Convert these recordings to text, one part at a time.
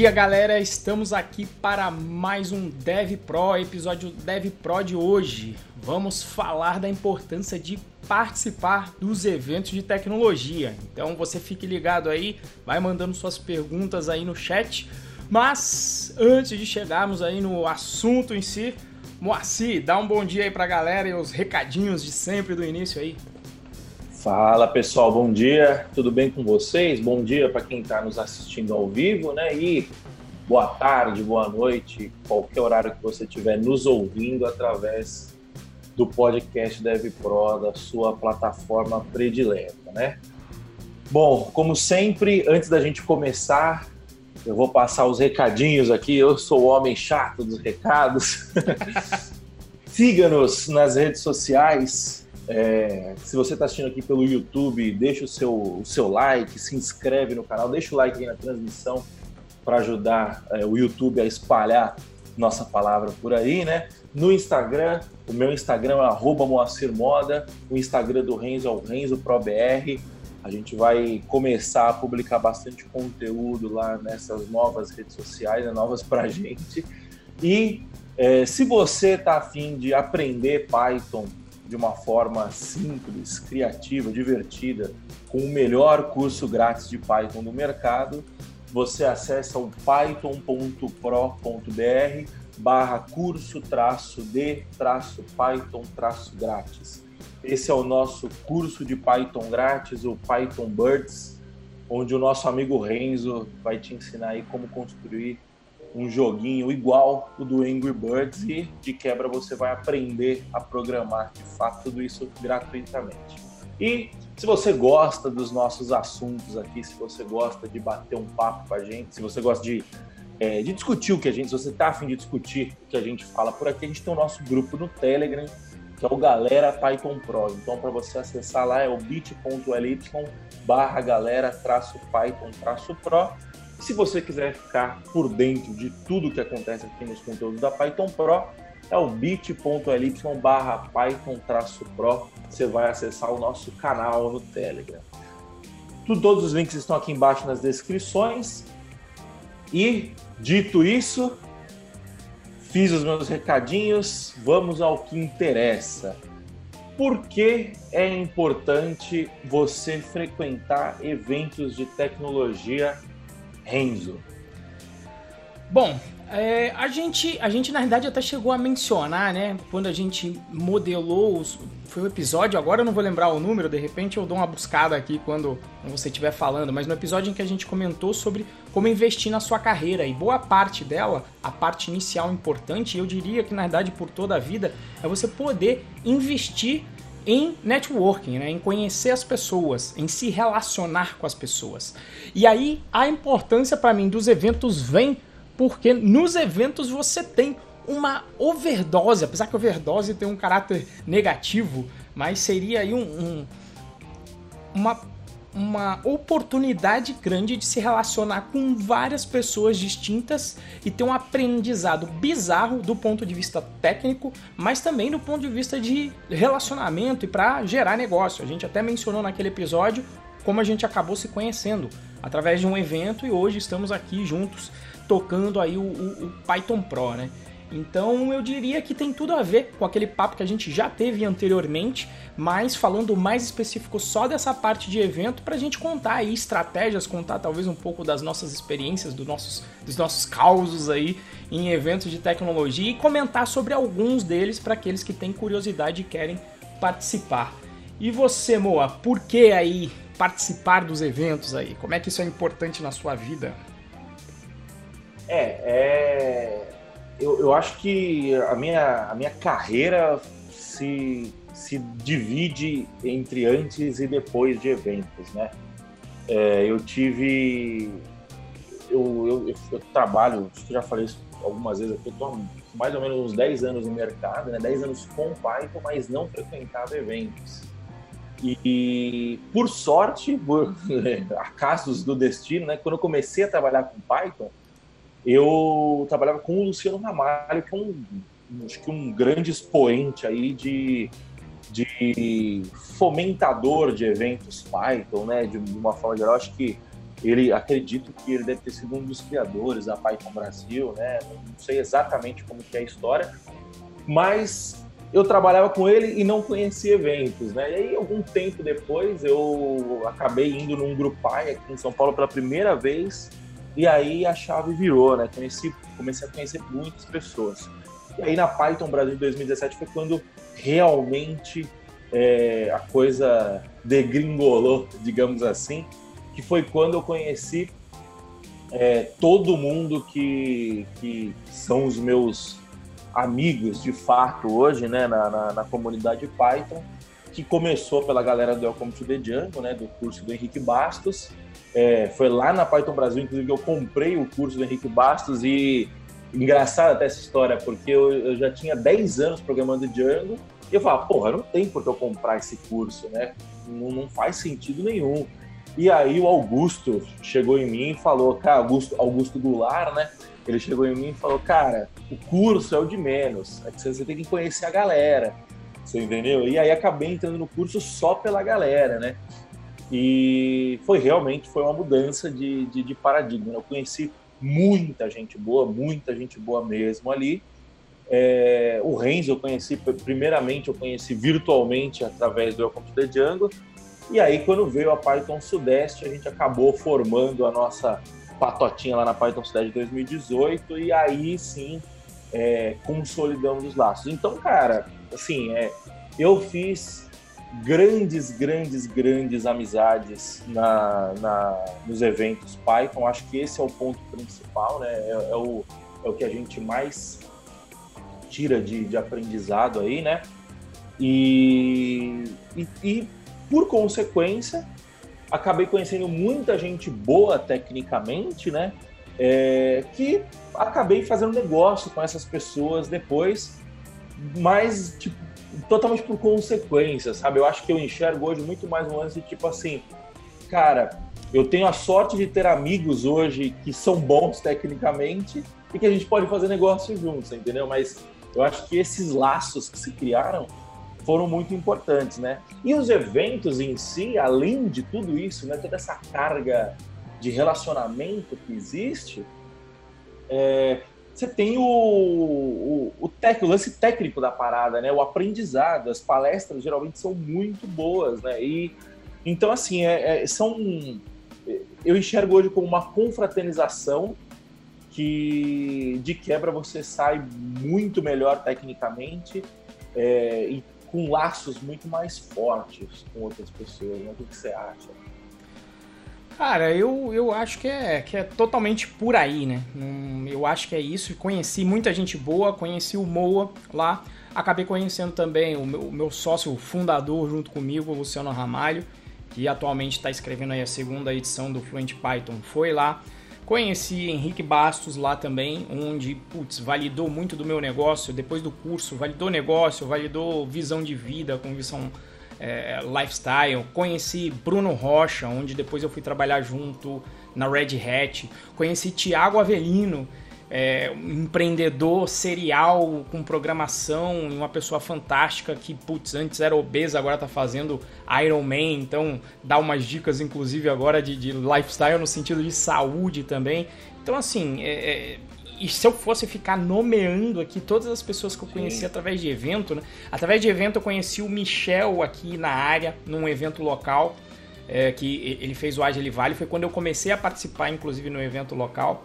dia, galera. Estamos aqui para mais um Dev Pro, episódio Dev Pro de hoje. Vamos falar da importância de participar dos eventos de tecnologia. Então você fique ligado aí, vai mandando suas perguntas aí no chat. Mas antes de chegarmos aí no assunto em si, Moacir, dá um bom dia aí pra galera e os recadinhos de sempre do início aí. Fala pessoal, bom dia, tudo bem com vocês? Bom dia para quem está nos assistindo ao vivo, né? E boa tarde, boa noite, qualquer horário que você estiver nos ouvindo através do podcast Dev Pro, da sua plataforma predileta, né? Bom, como sempre, antes da gente começar, eu vou passar os recadinhos aqui. Eu sou o homem chato dos recados. Siga-nos nas redes sociais, é, se você está assistindo aqui pelo YouTube, deixa o seu, o seu like, se inscreve no canal, deixa o like aí na transmissão para ajudar é, o YouTube a espalhar nossa palavra por aí, né? No Instagram, o meu Instagram é arroba Moacir Moda, o Instagram do Renzo é o Renzo ProBR. A gente vai começar a publicar bastante conteúdo lá nessas novas redes sociais, né, novas para gente. E é, se você está afim de aprender Python, de uma forma simples, criativa, divertida, com o melhor curso grátis de Python do mercado, você acessa o python.pro.br barra curso traço de traço Python traço grátis. Esse é o nosso curso de Python grátis, o Python Birds, onde o nosso amigo Renzo vai te ensinar aí como construir um joguinho igual o do Angry Birds e de quebra você vai aprender a programar de fato tudo isso gratuitamente. E se você gosta dos nossos assuntos aqui, se você gosta de bater um papo com a gente, se você gosta de, é, de discutir o que a gente, se você está afim de discutir o que a gente fala por aqui, a gente tem o nosso grupo no Telegram, que é o Galera Python Pro. Então, para você acessar lá é o bit.ly barra galera traço Python traço Pro se você quiser ficar por dentro de tudo que acontece aqui nos conteúdos da Python Pro, é o bit.ly barra Python-Pro. Você vai acessar o nosso canal no Telegram. Todos os links estão aqui embaixo nas descrições. E, dito isso, fiz os meus recadinhos, vamos ao que interessa. Por que é importante você frequentar eventos de tecnologia Renzo? Bom, é, a, gente, a gente na verdade até chegou a mencionar, né? Quando a gente modelou os, foi o um episódio, agora eu não vou lembrar o número, de repente eu dou uma buscada aqui quando você estiver falando, mas no episódio em que a gente comentou sobre como investir na sua carreira e boa parte dela, a parte inicial importante, eu diria que na verdade por toda a vida, é você poder investir em networking, né? em conhecer as pessoas, em se relacionar com as pessoas. E aí a importância para mim dos eventos vem porque nos eventos você tem uma overdose, apesar que overdose tem um caráter negativo, mas seria aí um, um uma uma oportunidade grande de se relacionar com várias pessoas distintas e ter um aprendizado bizarro do ponto de vista técnico, mas também do ponto de vista de relacionamento e para gerar negócio. A gente até mencionou naquele episódio como a gente acabou se conhecendo através de um evento e hoje estamos aqui juntos tocando aí o, o, o Python Pro, né? Então eu diria que tem tudo a ver com aquele papo que a gente já teve anteriormente, mas falando mais específico só dessa parte de evento para a gente contar aí estratégias, contar talvez um pouco das nossas experiências, dos nossos, dos nossos causos aí em eventos de tecnologia e comentar sobre alguns deles para aqueles que têm curiosidade e querem participar. E você, Moa, por que aí participar dos eventos aí? Como é que isso é importante na sua vida? É, é eu, eu acho que a minha, a minha carreira se, se divide entre antes e depois de eventos, né? É, eu tive. Eu, eu, eu, trabalho, acho que já falei isso algumas vezes aqui, eu estou mais ou menos uns 10 anos no mercado, né? 10 anos com Python, mas não frequentava eventos. E, e por sorte, por acasos do destino, né? Quando eu comecei a trabalhar com Python, eu trabalhava com o Luciano Ramalho, que é um, acho que um grande expoente aí de, de fomentador de eventos Python, né? De, uma forma geral, acho que ele acredito que ele deve ter sido um dos criadores da Python Brasil, né? Não sei exatamente como que é a história, mas eu trabalhava com ele e não conhecia eventos, né? E aí, algum tempo depois, eu acabei indo num Grupai aqui em São Paulo pela primeira vez, e aí a chave virou, né? Conheci, comecei a conhecer muitas pessoas. E aí na Python Brasil 2017 foi quando realmente é, a coisa degringolou, digamos assim, que foi quando eu conheci é, todo mundo que, que são os meus amigos de fato hoje, né, na, na, na, comunidade Python, que começou pela galera do Welcome to the Django, né, do curso do Henrique Bastos. É, foi lá na Python Brasil, inclusive, que eu comprei o curso do Henrique Bastos e engraçado até essa história, porque eu, eu já tinha 10 anos programando Django e eu falava, porra, não tem por que eu comprar esse curso, né? Não, não faz sentido nenhum. E aí o Augusto chegou em mim e falou, cara, Augusto, Augusto Goulart, né? Ele chegou em mim e falou, cara, o curso é o de menos, é que você tem que conhecer a galera, você entendeu? E aí acabei entrando no curso só pela galera, né? E foi realmente foi uma mudança de, de, de paradigma. Eu conheci muita gente boa, muita gente boa mesmo ali. É, o Renzo eu conheci, primeiramente eu conheci virtualmente através do Welcome to the Django, e aí quando veio a Python Sudeste, a gente acabou formando a nossa patotinha lá na Python Sudeste 2018, e aí sim é, consolidamos os laços. Então, cara, assim, é, eu fiz grandes, grandes, grandes amizades na, na, nos eventos Python. Acho que esse é o ponto principal, né? É, é, o, é o que a gente mais tira de, de aprendizado aí, né? E, e, e, por consequência, acabei conhecendo muita gente boa tecnicamente, né? É, que acabei fazendo negócio com essas pessoas depois, mas tipo, totalmente por consequência, sabe? Eu acho que eu enxergo hoje muito mais um lance tipo assim, cara, eu tenho a sorte de ter amigos hoje que são bons tecnicamente e que a gente pode fazer negócio juntos, entendeu? Mas eu acho que esses laços que se criaram foram muito importantes, né? E os eventos em si, além de tudo isso, né, toda essa carga de relacionamento que existe, é, você tem o, o, o, tec, o lance técnico da parada, né? O aprendizado, as palestras geralmente são muito boas, né? E então assim, é, é, são eu enxergo hoje como uma confraternização que de quebra você sai muito melhor tecnicamente é, e com laços muito mais fortes com outras pessoas. Né? O que você acha? Cara, eu, eu acho que é, que é totalmente por aí, né? eu acho que é isso. Conheci muita gente boa, conheci o Moa lá. Acabei conhecendo também o meu, o meu sócio fundador junto comigo, o Luciano Ramalho, que atualmente está escrevendo aí a segunda edição do Fluent Python. Foi lá. Conheci Henrique Bastos lá também, onde, putz, validou muito do meu negócio. Depois do curso, validou negócio, validou visão de vida, com visão é, lifestyle. Conheci Bruno Rocha, onde depois eu fui trabalhar junto na Red Hat. Conheci Tiago Avelino, é, um empreendedor serial com programação uma pessoa fantástica que, putz, antes era obesa, agora tá fazendo Iron Man, então dá umas dicas, inclusive, agora de, de lifestyle no sentido de saúde também. Então, assim, é, é, e se eu fosse ficar nomeando aqui todas as pessoas que eu conheci Sim. através de evento, né? Através de evento eu conheci o Michel aqui na área, num evento local, é, que ele fez o Agile Vale, foi quando eu comecei a participar, inclusive, no evento local.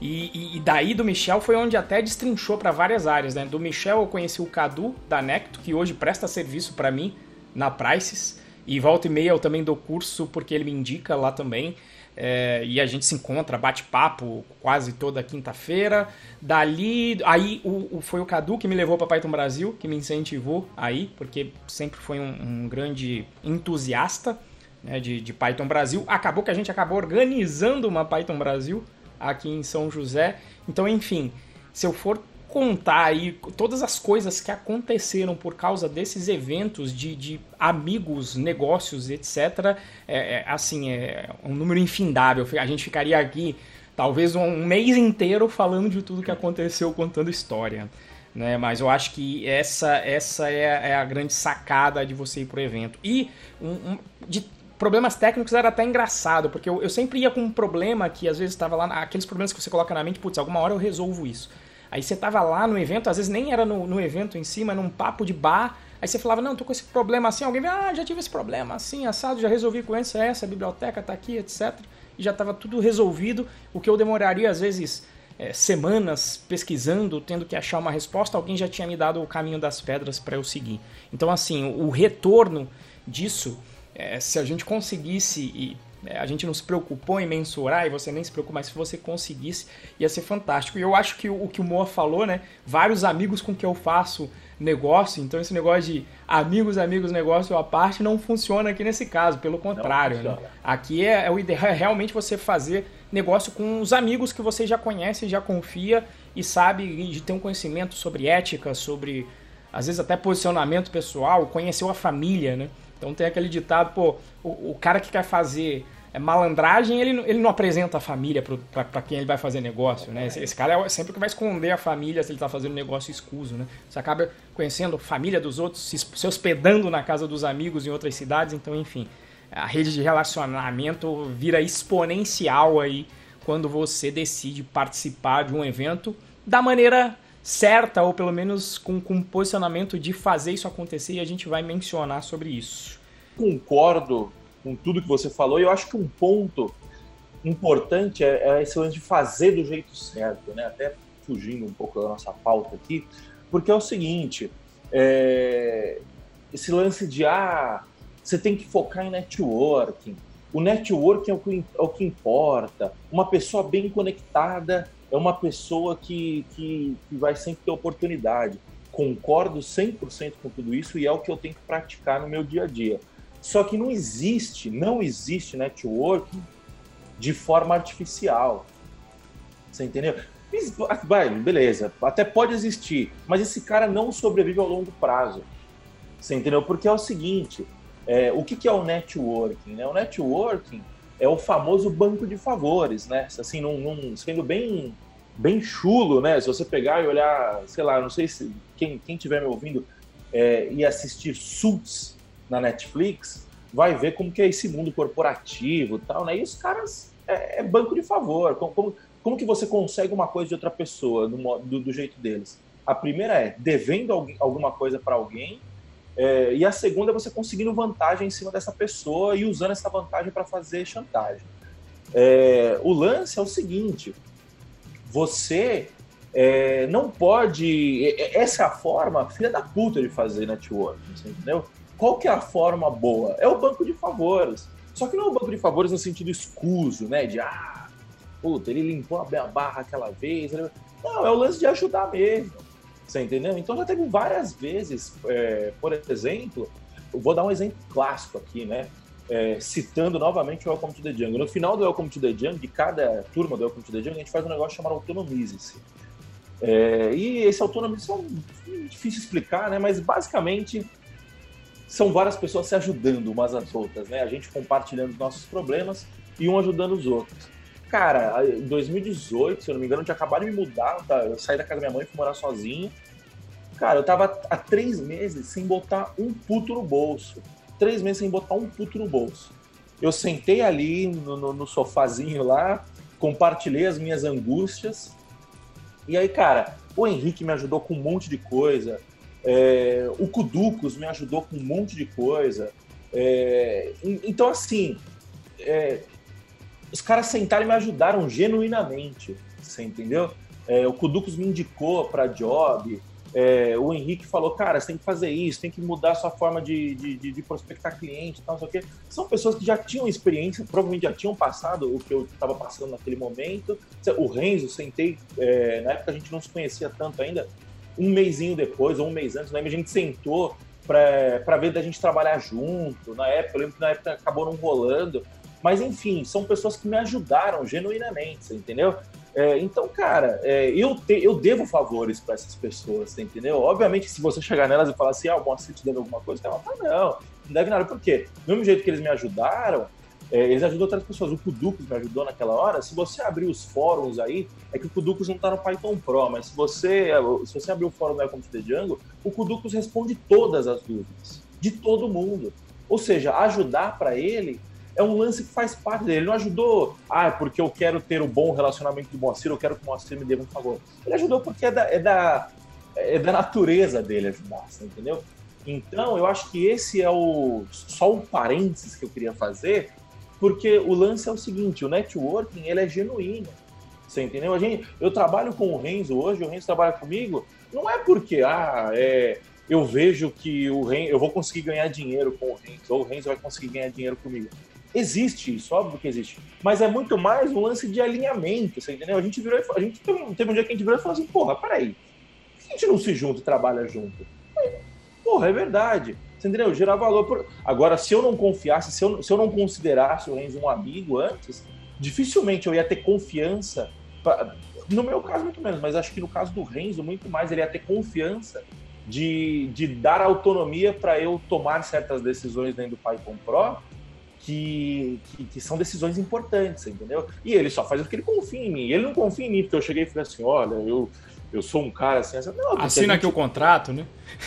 E, e, daí do Michel foi onde até destrinchou para várias áreas, né? Do Michel eu conheci o Cadu da Necto, que hoje presta serviço para mim na Prices. E volta e meia eu também dou curso porque ele me indica lá também. É, e a gente se encontra, bate papo quase toda quinta-feira. Dali, aí o, o, foi o Cadu que me levou para Python Brasil, que me incentivou aí, porque sempre foi um, um grande entusiasta né, de, de Python Brasil. Acabou que a gente acabou organizando uma Python Brasil aqui em São José. Então, enfim, se eu for contar aí todas as coisas que aconteceram por causa desses eventos de, de amigos, negócios, etc., é, é, assim, é um número infindável. A gente ficaria aqui talvez um mês inteiro falando de tudo que aconteceu, contando história. Né? Mas eu acho que essa, essa é, é a grande sacada de você ir pro evento. E um, um, de problemas técnicos era até engraçado, porque eu, eu sempre ia com um problema que às vezes estava lá, aqueles problemas que você coloca na mente, putz, alguma hora eu resolvo isso. Aí você tava lá no evento, às vezes nem era no, no evento em si, num papo de bar, aí você falava, não, tô com esse problema assim, alguém vem, ah, já tive esse problema assim, assado, já resolvi com essa, essa, a biblioteca tá aqui, etc. E já tava tudo resolvido, o que eu demoraria às vezes é, semanas pesquisando, tendo que achar uma resposta, alguém já tinha me dado o caminho das pedras para eu seguir. Então, assim, o retorno disso é, se a gente conseguisse a gente não se preocupou em mensurar e você nem se preocupa, mas se você conseguisse, ia ser fantástico. E eu acho que o, o que o Moa falou, né? Vários amigos com que eu faço negócio, então esse negócio de amigos, amigos, negócio à parte não funciona aqui nesse caso, pelo contrário. Né? Aqui é, é, o ideal é realmente você fazer negócio com os amigos que você já conhece, já confia e sabe de ter um conhecimento sobre ética, sobre às vezes até posicionamento pessoal, conheceu a família, né? Então tem aquele ditado, pô, o, o cara que quer fazer é, malandragem, ele, ele não apresenta a família para quem ele vai fazer negócio, né? Esse, esse, cara é sempre que vai esconder a família se ele está fazendo negócio escuso, né? Você acaba conhecendo a família dos outros, se, se hospedando na casa dos amigos em outras cidades, então, enfim, a rede de relacionamento vira exponencial aí quando você decide participar de um evento da maneira certa, ou pelo menos com, com um posicionamento de fazer isso acontecer, e a gente vai mencionar sobre isso. Concordo com tudo que você falou, e eu acho que um ponto importante é, é esse lance de fazer do jeito certo, né? Até fugindo um pouco da nossa pauta aqui, porque é o seguinte, é... esse lance de ah, você tem que focar em networking. O networking é o que, é o que importa. Uma pessoa bem conectada é uma pessoa que, que, que vai sempre ter oportunidade. Concordo 100% com tudo isso e é o que eu tenho que praticar no meu dia a dia. Só que não existe, não existe networking de forma artificial. Você entendeu? Beleza, até pode existir, mas esse cara não sobrevive ao longo prazo. Você entendeu? Porque é o seguinte: é, o que, que é o networking? Né? O networking é o famoso banco de favores, né? Assim, num, num, sendo bem, bem chulo, né? Se você pegar e olhar, sei lá, não sei se quem, quem tiver me ouvindo é, e assistir Suits na Netflix, vai ver como que é esse mundo corporativo tal, né? E os caras é, é banco de favor. Como, como, como, que você consegue uma coisa de outra pessoa do, do, do jeito deles? A primeira é devendo alguma coisa para alguém é, e a segunda é você conseguindo vantagem em cima dessa pessoa e usando essa vantagem para fazer chantagem. É, o lance é o seguinte: você é, não pode. Essa é a forma filha da puta de fazer networking, entendeu? Qual que é a forma boa? É o banco de favores. Só que não é o banco de favores no sentido escuso, né? De ah, puta, ele limpou a barra aquela vez. Não, é o lance de ajudar mesmo. Você entendeu? Então já teve várias vezes, é, por exemplo, vou dar um exemplo clássico aqui, né? É, citando novamente o Welcome to the Jungle. No final do Welcome to the Jungle, de cada turma do Welcome to the Jungle, a gente faz um negócio chamado Autonomize-se. É, e esse Autonomize é difícil explicar, né? Mas basicamente são várias pessoas se ajudando umas às outras, né? A gente compartilhando nossos problemas e um ajudando os outros. Cara, em 2018, se eu não me engano, eu tinha acabado de me mudar, tá? eu saí da casa da minha mãe e fui morar sozinho. Cara, eu tava há três meses sem botar um puto no bolso. Três meses sem botar um puto no bolso. Eu sentei ali no, no, no sofazinho lá, compartilhei as minhas angústias. E aí, cara, o Henrique me ajudou com um monte de coisa. É, o Kuducos me ajudou com um monte de coisa. É, então, assim, é, os caras sentaram e me ajudaram genuinamente, você entendeu? É, o Kuducos me indicou para job, é, o Henrique falou, cara, você tem que fazer isso, tem que mudar a sua forma de, de, de prospectar cliente tal, não sei o quê. São pessoas que já tinham experiência, provavelmente já tinham passado o que eu estava passando naquele momento. O Renzo, sentei, é, na época a gente não se conhecia tanto ainda, um mêsinho depois, ou um mês antes, né, a gente sentou para ver da gente trabalhar junto. Na época, eu lembro que na época acabou não rolando. Mas, enfim, são pessoas que me ajudaram genuinamente, entendeu? É, então, cara, é, eu, te, eu devo favores para essas pessoas, entendeu? Obviamente, se você chegar nelas e falar assim, ah, o Moacir te deve alguma coisa, ela fala, não, não deve nada. Por quê? Do mesmo jeito que eles me ajudaram, é, eles ajudam outras pessoas. O Kuducos me ajudou naquela hora. Se você abrir os fóruns aí, é que o Kuducos não está no Python Pro, mas se você, se você abrir o fórum do Welcome to Django, o Kuducos responde todas as dúvidas, de todo mundo. Ou seja, ajudar para ele é um lance que faz parte dele. Ele não ajudou, ah, porque eu quero ter um bom relacionamento com o Moacir, eu quero que o Moacir me dê um favor. Ele ajudou porque é da, é da, é da natureza dele ajudar, entendeu? Então, eu acho que esse é o só um parênteses que eu queria fazer, porque o lance é o seguinte, o networking, ele é genuíno. Você entendeu? A gente, eu trabalho com o Renzo hoje, o Renzo trabalha comigo, não é porque ah, é, eu vejo que o Renzo, eu vou conseguir ganhar dinheiro com o Renzo, ou o Renzo vai conseguir ganhar dinheiro comigo. Existe isso, óbvio que existe. Mas é muito mais um lance de alinhamento, você entendeu? A gente virou, a gente teve um dia que a gente virou e falou assim, porra, peraí, por que a gente não se junta e trabalha junto? Porra, é verdade. Você entendeu? Gerar valor. Por... Agora, se eu não confiasse, se eu, se eu não considerasse o Renzo um amigo antes, dificilmente eu ia ter confiança. Pra... No meu caso, muito menos, mas acho que no caso do Renzo, muito mais, ele ia ter confiança de, de dar autonomia para eu tomar certas decisões dentro do Python Pro que, que, que, são decisões importantes, entendeu? E ele só faz o que ele confia em mim. Ele não confia em mim, porque eu cheguei e falei assim: olha, eu, eu sou um cara assim. assim. Não, assina gente... aqui o contrato, né?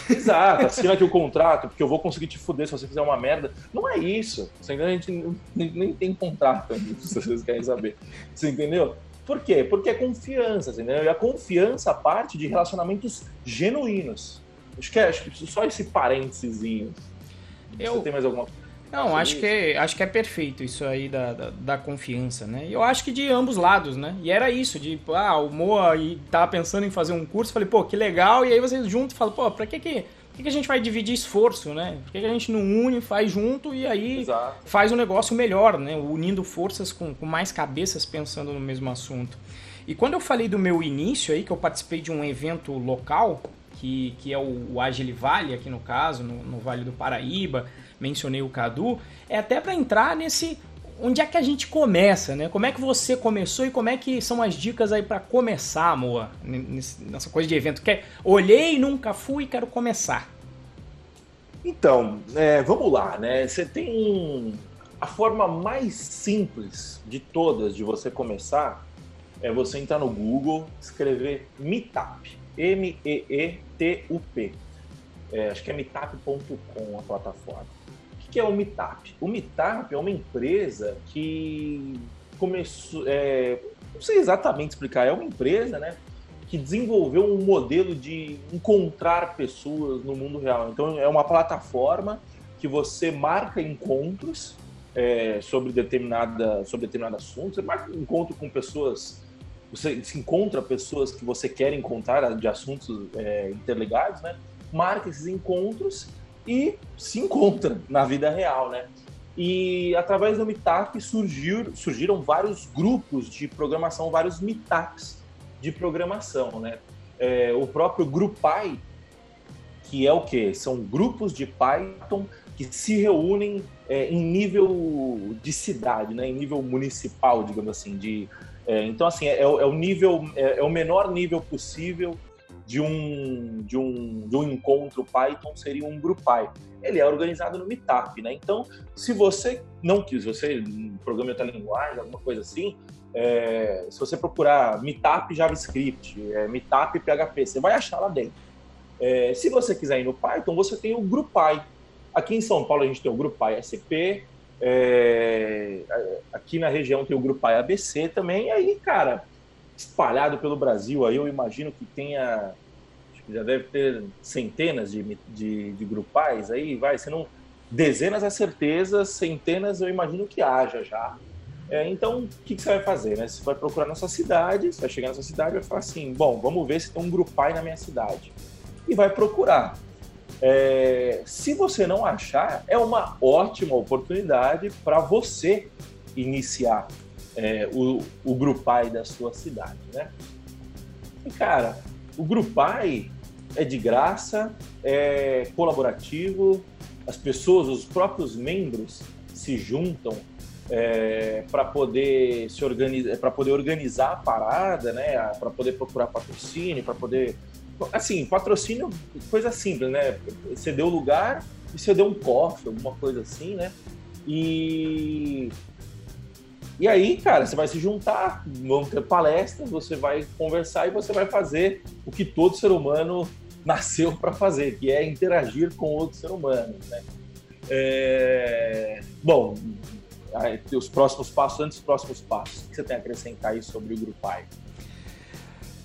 Exato, assina aqui o contrato, porque eu vou conseguir te fuder se você fizer uma merda. Não é isso. Você entendeu? A gente nem, nem tem contrato se vocês querem saber. Você entendeu? Por quê? Porque é confiança, entendeu? E a confiança parte de relacionamentos genuínos. Acho que, é, acho que só esse parênteses. Eu... Você tem mais alguma coisa? Não, acho que, é, acho que é perfeito isso aí da, da, da, confiança, né? Eu acho que de ambos lados, né? E era isso, de, ah, o Moa tava pensando em fazer um curso, falei, pô, que legal, e aí vocês juntos falam, pô, pra que que, que, que a gente vai dividir esforço, né? Por que, que a gente não une, faz junto e aí Exato. faz um negócio melhor, né? Unindo forças com, com mais cabeças pensando no mesmo assunto. E quando eu falei do meu início aí, que eu participei de um evento local, que, que é o, o Agile Vale, aqui no caso, no, no Vale do Paraíba, mencionei o Cadu, é até para entrar nesse onde é que a gente começa, né? Como é que você começou e como é que são as dicas aí para começar, Moa, nessa coisa de evento? Quer, olhei, nunca fui, quero começar. Então, é, vamos lá, né? Você tem a forma mais simples de todas de você começar é você entrar no Google, escrever Meetup, M-E-E-T-U-P. É, acho que é meetup.com a plataforma que é o Meetup? O Meetup é uma empresa que começou. É, não sei exatamente explicar, é uma empresa, né? Que desenvolveu um modelo de encontrar pessoas no mundo real. Então, é uma plataforma que você marca encontros é, sobre, determinada, sobre determinado assunto. Você marca um encontro com pessoas. Você se encontra pessoas que você quer encontrar de assuntos é, interligados, né? Marca esses encontros e se encontra na vida real, né? E através do Meetup surgiu, surgiram vários grupos de programação, vários meetups de programação, né? É, o próprio Grupai, que é o que? São grupos de Python que se reúnem é, em nível de cidade, né? em nível municipal, digamos assim. De, é, então, assim, é, é, o nível, é, é o menor nível possível de um, de um, de um encontro Python seria um GrouPy. Ele é organizado no Meetup, né? Então, se você não quis, você programa outra linguagem, alguma coisa assim, é, se você procurar Meetup JavaScript, é, Meetup PHP, você vai achar lá dentro. É, se você quiser ir no Python, você tem o GrouPy. Aqui em São Paulo a gente tem o GrouPy SP, é, aqui na região tem o GrouPy ABC também, e aí, cara, espalhado pelo Brasil. Aí eu imagino que tenha, acho que já deve ter centenas de, de, de grupais aí, vai, se não dezenas é certeza, centenas eu imagino que haja já. É, então, o que, que, você vai fazer? Né? Você vai procurar na sua cidade, você vai chegar na sua cidade e vai falar assim, bom, vamos ver se tem um grupai na minha cidade. E vai procurar. É, se você não achar, é uma ótima oportunidade para você iniciar é, o, o Grupai da sua cidade, né? E, cara, o Grupai é de graça, é colaborativo, as pessoas, os próprios membros se juntam é, para poder se organizar, para poder organizar a parada, né? Para poder procurar patrocínio, para poder, assim, patrocínio, coisa simples, né? Você deu lugar e você deu um cofre, alguma coisa assim, né? E e aí, cara, você vai se juntar, vão ter palestras, você vai conversar e você vai fazer o que todo ser humano nasceu para fazer, que é interagir com outro ser humano, né? É... Bom, os próximos passos, antes dos próximos passos? O que você tem a acrescentar aí sobre o Grupai?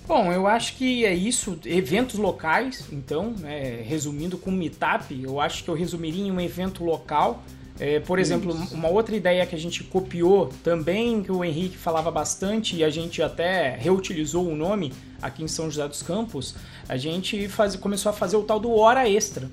Bom, eu acho que é isso, eventos locais, então, né, resumindo com Meetup, eu acho que eu resumiria em um evento local. É, por exemplo, isso. uma outra ideia que a gente copiou também, que o Henrique falava bastante e a gente até reutilizou o nome aqui em São José dos Campos, a gente faz, começou a fazer o tal do Hora Extra,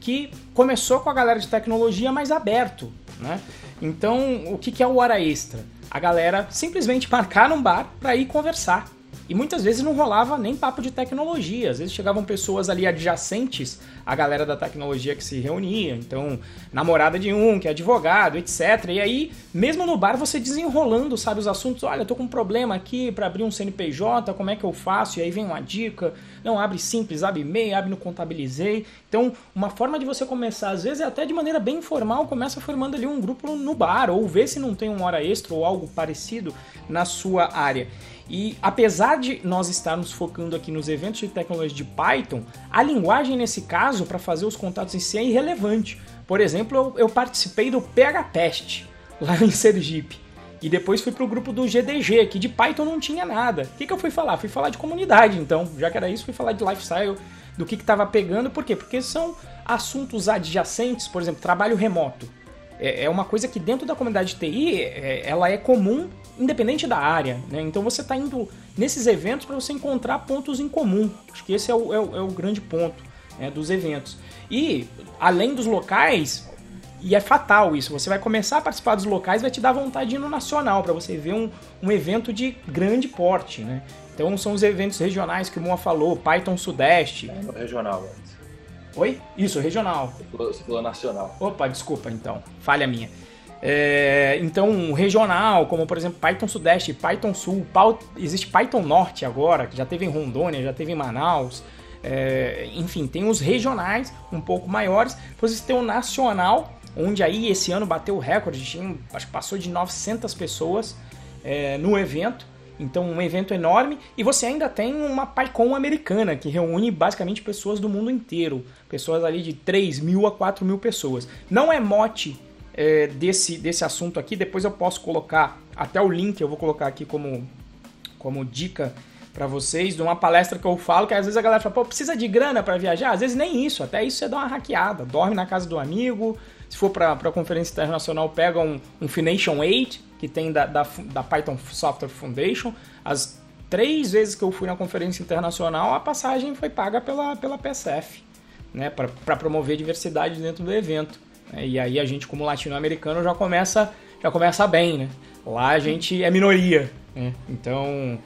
que começou com a galera de tecnologia mais aberto, né? Então, o que, que é o Hora Extra? A galera simplesmente marcar num bar para ir conversar e muitas vezes não rolava nem papo de tecnologia, às vezes chegavam pessoas ali adjacentes à galera da tecnologia que se reunia, então namorada de um, que é advogado, etc. E aí, mesmo no bar, você desenrolando, sabe, os assuntos, olha, eu tô com um problema aqui para abrir um CNPJ, como é que eu faço? E aí vem uma dica, não, abre simples, abre e-mail, abre no Contabilizei. Então, uma forma de você começar, às vezes até de maneira bem informal, começa formando ali um grupo no bar, ou vê se não tem uma hora extra ou algo parecido na sua área. E apesar de nós estarmos focando aqui nos eventos de tecnologia de Python, a linguagem nesse caso para fazer os contatos em si é irrelevante. Por exemplo, eu, eu participei do PHPest lá em Sergipe. E depois fui para o grupo do GDG, que de Python não tinha nada. O que, que eu fui falar? Fui falar de comunidade, então. Já que era isso, fui falar de lifestyle, do que estava pegando. Por quê? Porque são assuntos adjacentes, por exemplo, trabalho remoto. É, é uma coisa que dentro da comunidade de TI, é, ela é comum independente da área, né? Então você está indo nesses eventos para você encontrar pontos em comum. Acho que esse é o, é o, é o grande ponto né, dos eventos. E além dos locais, e é fatal isso, você vai começar a participar dos locais, vai te dar vontade de ir no nacional para você ver um, um evento de grande porte, né? Então são os eventos regionais que o Moa falou, Python Sudeste. É, regional. Oi? Isso, regional. Você falou nacional. Opa, desculpa então, falha minha. É, então, regional, como por exemplo Python Sudeste, Python Sul, existe Python Norte agora, que já teve em Rondônia, já teve em Manaus. É, enfim, tem os regionais um pouco maiores. Depois tem o nacional, onde aí esse ano bateu o recorde, tinha, acho que passou de 900 pessoas é, no evento. Então, um evento enorme. E você ainda tem uma PyCon americana, que reúne basicamente pessoas do mundo inteiro. Pessoas ali de 3 mil a 4 mil pessoas. Não é mote é, desse, desse assunto aqui. Depois eu posso colocar até o link, eu vou colocar aqui como, como dica para vocês de uma palestra que eu falo, que às vezes a galera fala, pô, precisa de grana para viajar? Às vezes nem isso, até isso você dá uma hackeada, dorme na casa do amigo, se for para a conferência internacional, pega um, um Fination 8, que tem da, da, da Python Software Foundation, as três vezes que eu fui na conferência internacional, a passagem foi paga pela, pela PSF, né, para promover diversidade dentro do evento. Né? E aí a gente, como latino-americano, já começa, já começa bem, né? Lá a gente é minoria, né? Então,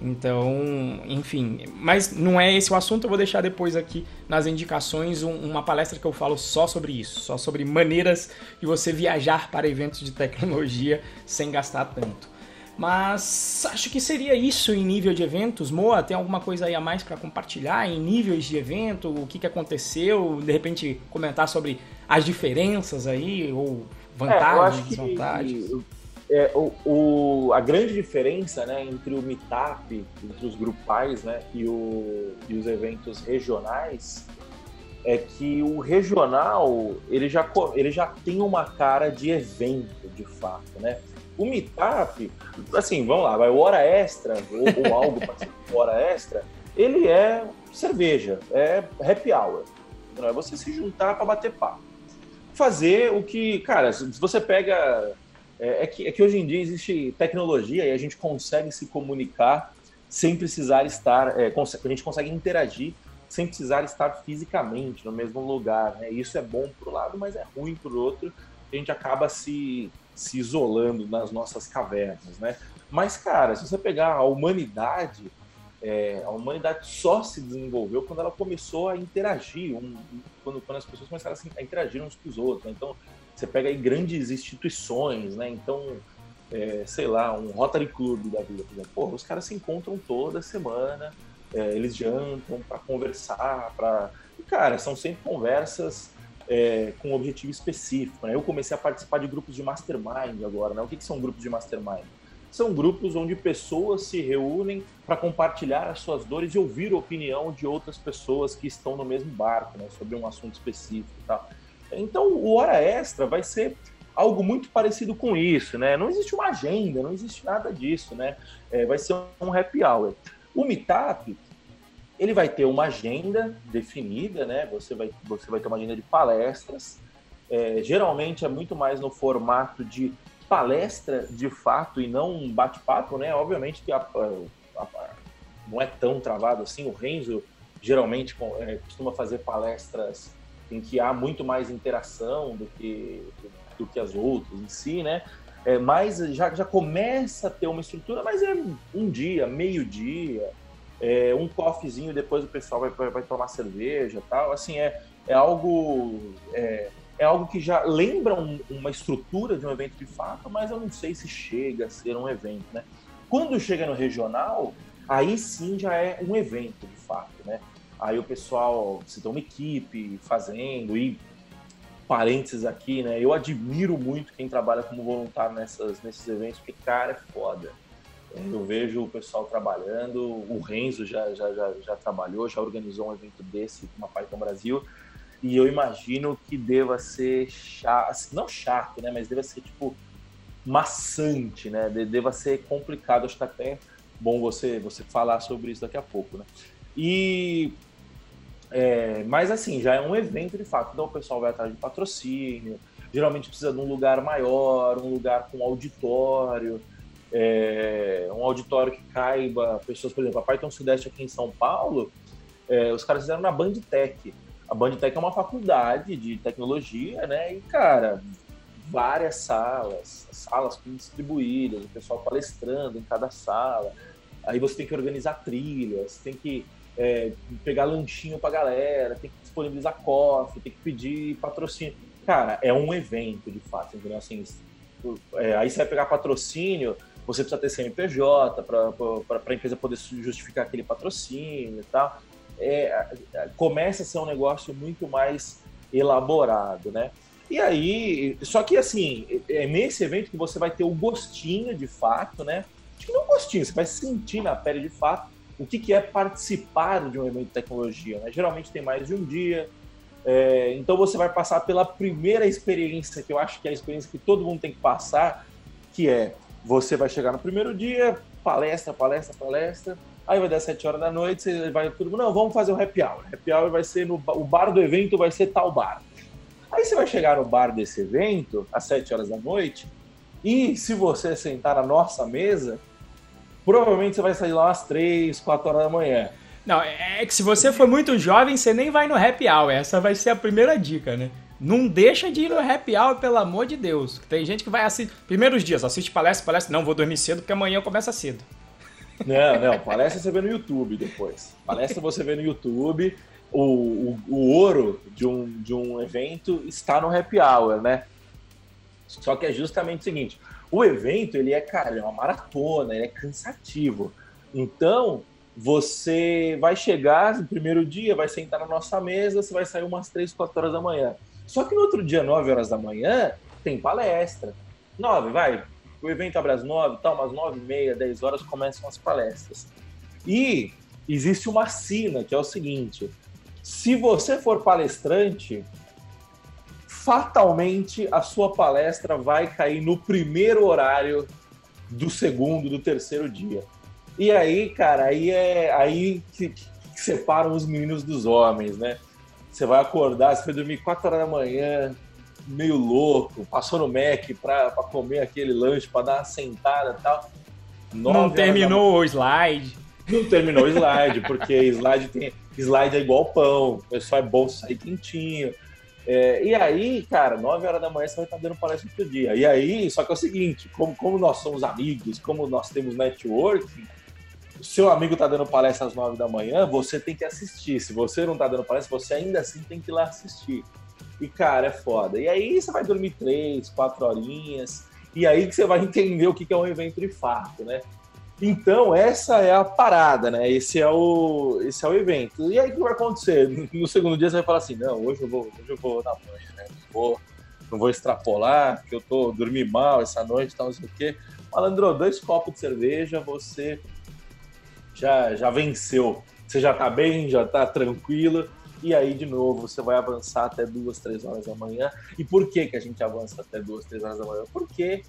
então, enfim, mas não é esse o assunto, eu vou deixar depois aqui nas indicações um, uma palestra que eu falo só sobre isso, só sobre maneiras de você viajar para eventos de tecnologia sem gastar tanto. Mas acho que seria isso em nível de eventos. Moa, tem alguma coisa aí a mais para compartilhar em níveis de evento? O que, que aconteceu? De repente comentar sobre as diferenças aí, ou vantagens, é, desvantagens? É, o, o, a grande diferença né, entre o meetup, entre os grupais né, e, o, e os eventos regionais é que o regional ele já, ele já tem uma cara de evento, de fato, né? O meetup, assim, vamos lá, vai hora extra ou, ou algo para hora extra, ele é cerveja, é happy hour. Não é você se juntar para bater papo. Fazer o que, cara, se você pega é, é, que, é que hoje em dia existe tecnologia e a gente consegue se comunicar sem precisar estar, é, a gente consegue interagir sem precisar estar fisicamente no mesmo lugar. Né? Isso é bom para o lado, mas é ruim para o outro. A gente acaba se se isolando nas nossas cavernas, né? Mas, cara, se você pegar a humanidade, é, a humanidade só se desenvolveu quando ela começou a interagir, um, quando, quando as pessoas começaram assim, a interagir uns com os outros. Né? Então, você pega aí grandes instituições, né? Então, é, sei lá, um Rotary Club da vida, por exemplo. Porra, os caras se encontram toda semana, é, eles jantam para conversar, para... Cara, são sempre conversas é, com um objetivo específico. Né? Eu comecei a participar de grupos de mastermind agora. Né? O que, que são grupos de mastermind? São grupos onde pessoas se reúnem para compartilhar as suas dores e ouvir a opinião de outras pessoas que estão no mesmo barco, né? sobre um assunto específico. Tá? Então, o Hora Extra vai ser algo muito parecido com isso, né? Não existe uma agenda, não existe nada disso, né? É, vai ser um happy hour. O Meetup, ele vai ter uma agenda definida, né? Você vai, você vai ter uma agenda de palestras. É, geralmente é muito mais no formato de palestra de fato e não um bate-papo, né? Obviamente que a, a, a, não é tão travado assim. O Renzo geralmente é, costuma fazer palestras em que há muito mais interação do que, do que as outras em si, né? É, mas já, já começa a ter uma estrutura, mas é um dia, meio dia, é, um coffeezinho, depois o pessoal vai, vai, vai tomar cerveja tal. Assim, é, é algo. É, é algo que já lembra um, uma estrutura de um evento de fato, mas eu não sei se chega a ser um evento, né? Quando chega no regional, aí sim já é um evento de fato, né? Aí o pessoal, se tem uma equipe fazendo e parênteses aqui, né? Eu admiro muito quem trabalha como voluntário nessas, nesses eventos, porque, cara, é foda. Eu vejo o pessoal trabalhando, o Renzo já, já, já, já trabalhou, já organizou um evento desse com a Python Brasil, e eu imagino que deva ser chato, assim, não chato, né? Mas deva ser, tipo, maçante, né? Deva ser complicado. Acho que até bom você, você falar sobre isso daqui a pouco, né? E é, mas assim, já é um evento de fato. Então o pessoal vai atrás de patrocínio, geralmente precisa de um lugar maior, um lugar com auditório, é, um auditório que caiba pessoas, por exemplo, a Python Sudeste aqui em São Paulo, é, os caras fizeram na Bandtech. A Bandtech é uma faculdade de tecnologia, né? E, cara, várias salas, salas distribuídas, o pessoal palestrando em cada sala. Aí você tem que organizar trilhas, tem que é, pegar lanchinho pra galera, tem que disponibilizar cofre, tem que pedir patrocínio. Cara, é um evento de fato, entendeu? Assim, é, aí você vai pegar patrocínio, você precisa ter CNPJ para a empresa poder justificar aquele patrocínio e tal. É, começa a ser um negócio muito mais elaborado, né? E aí, só que assim, é nesse evento que você vai ter o gostinho de fato, né? Acho que não gostinho, você vai sentir na pele de fato o que, que é participar de um evento de tecnologia. Né? Geralmente tem mais de um dia, é, então você vai passar pela primeira experiência, que eu acho que é a experiência que todo mundo tem que passar, que é você vai chegar no primeiro dia, palestra, palestra, palestra, aí vai dar sete horas da noite, você vai todo mundo, não, vamos fazer um happy hour. Happy hour vai ser no o bar do evento vai ser tal bar. Aí você vai chegar no bar desse evento às sete horas da noite e se você sentar na nossa mesa, provavelmente você vai sair lá às 3, 4 horas da manhã. Não, é, é que se você for muito jovem, você nem vai no happy hour. Essa vai ser a primeira dica, né? Não deixa de ir no happy hour, pelo amor de Deus. Tem gente que vai assistir. Primeiros dias, assiste palestra, palestra. Não, vou dormir cedo porque amanhã começa cedo. Não, não. Palestra você vê no YouTube depois. Palestra você vê no YouTube. O, o, o ouro de um, de um evento está no happy hour, né? Só que é justamente o seguinte: o evento, ele é, cara, ele é uma maratona, ele é cansativo. Então, você vai chegar no primeiro dia, vai sentar na nossa mesa, você vai sair umas 3, 4 horas da manhã. Só que no outro dia, 9 horas da manhã, tem palestra. 9, vai. O evento abre às 9, tal, umas 9 e meia, 10 horas começam as palestras. E existe uma sina, que é o seguinte: se você for palestrante, fatalmente a sua palestra vai cair no primeiro horário do segundo, do terceiro dia. E aí, cara, aí é aí que, que separam os meninos dos homens, né? Você vai acordar, você vai dormir 4 horas da manhã, meio louco, passou no Mac para comer aquele lanche, para dar uma sentada e tal. Não terminou o slide. Não terminou o slide, porque slide tem slide é igual pão, só é bom sair quentinho. É, e aí, cara, 9 horas da manhã você vai estar dando palestra todo dia. E aí, só que é o seguinte, como, como nós somos amigos, como nós temos networking, o seu amigo está dando palestra às 9 da manhã, você tem que assistir. Se você não está dando palestra, você ainda assim tem que ir lá assistir. E, cara, é foda. E aí você vai dormir 3, 4 horinhas, e aí que você vai entender o que é um evento de fato, né? Então, essa é a parada, né? Esse é o, esse é o evento. E aí, o que vai acontecer? No segundo dia, você vai falar assim: não, hoje eu vou, hoje eu vou na manhã, né? Não vou, não vou extrapolar, porque eu tô dormi mal essa noite, tal, não sei o quê. Malandro, dois copos de cerveja, você já, já venceu. Você já tá bem, já tá tranquilo. e aí de novo você vai avançar até duas, três horas da manhã. E por que, que a gente avança até duas, três horas da manhã? Porque,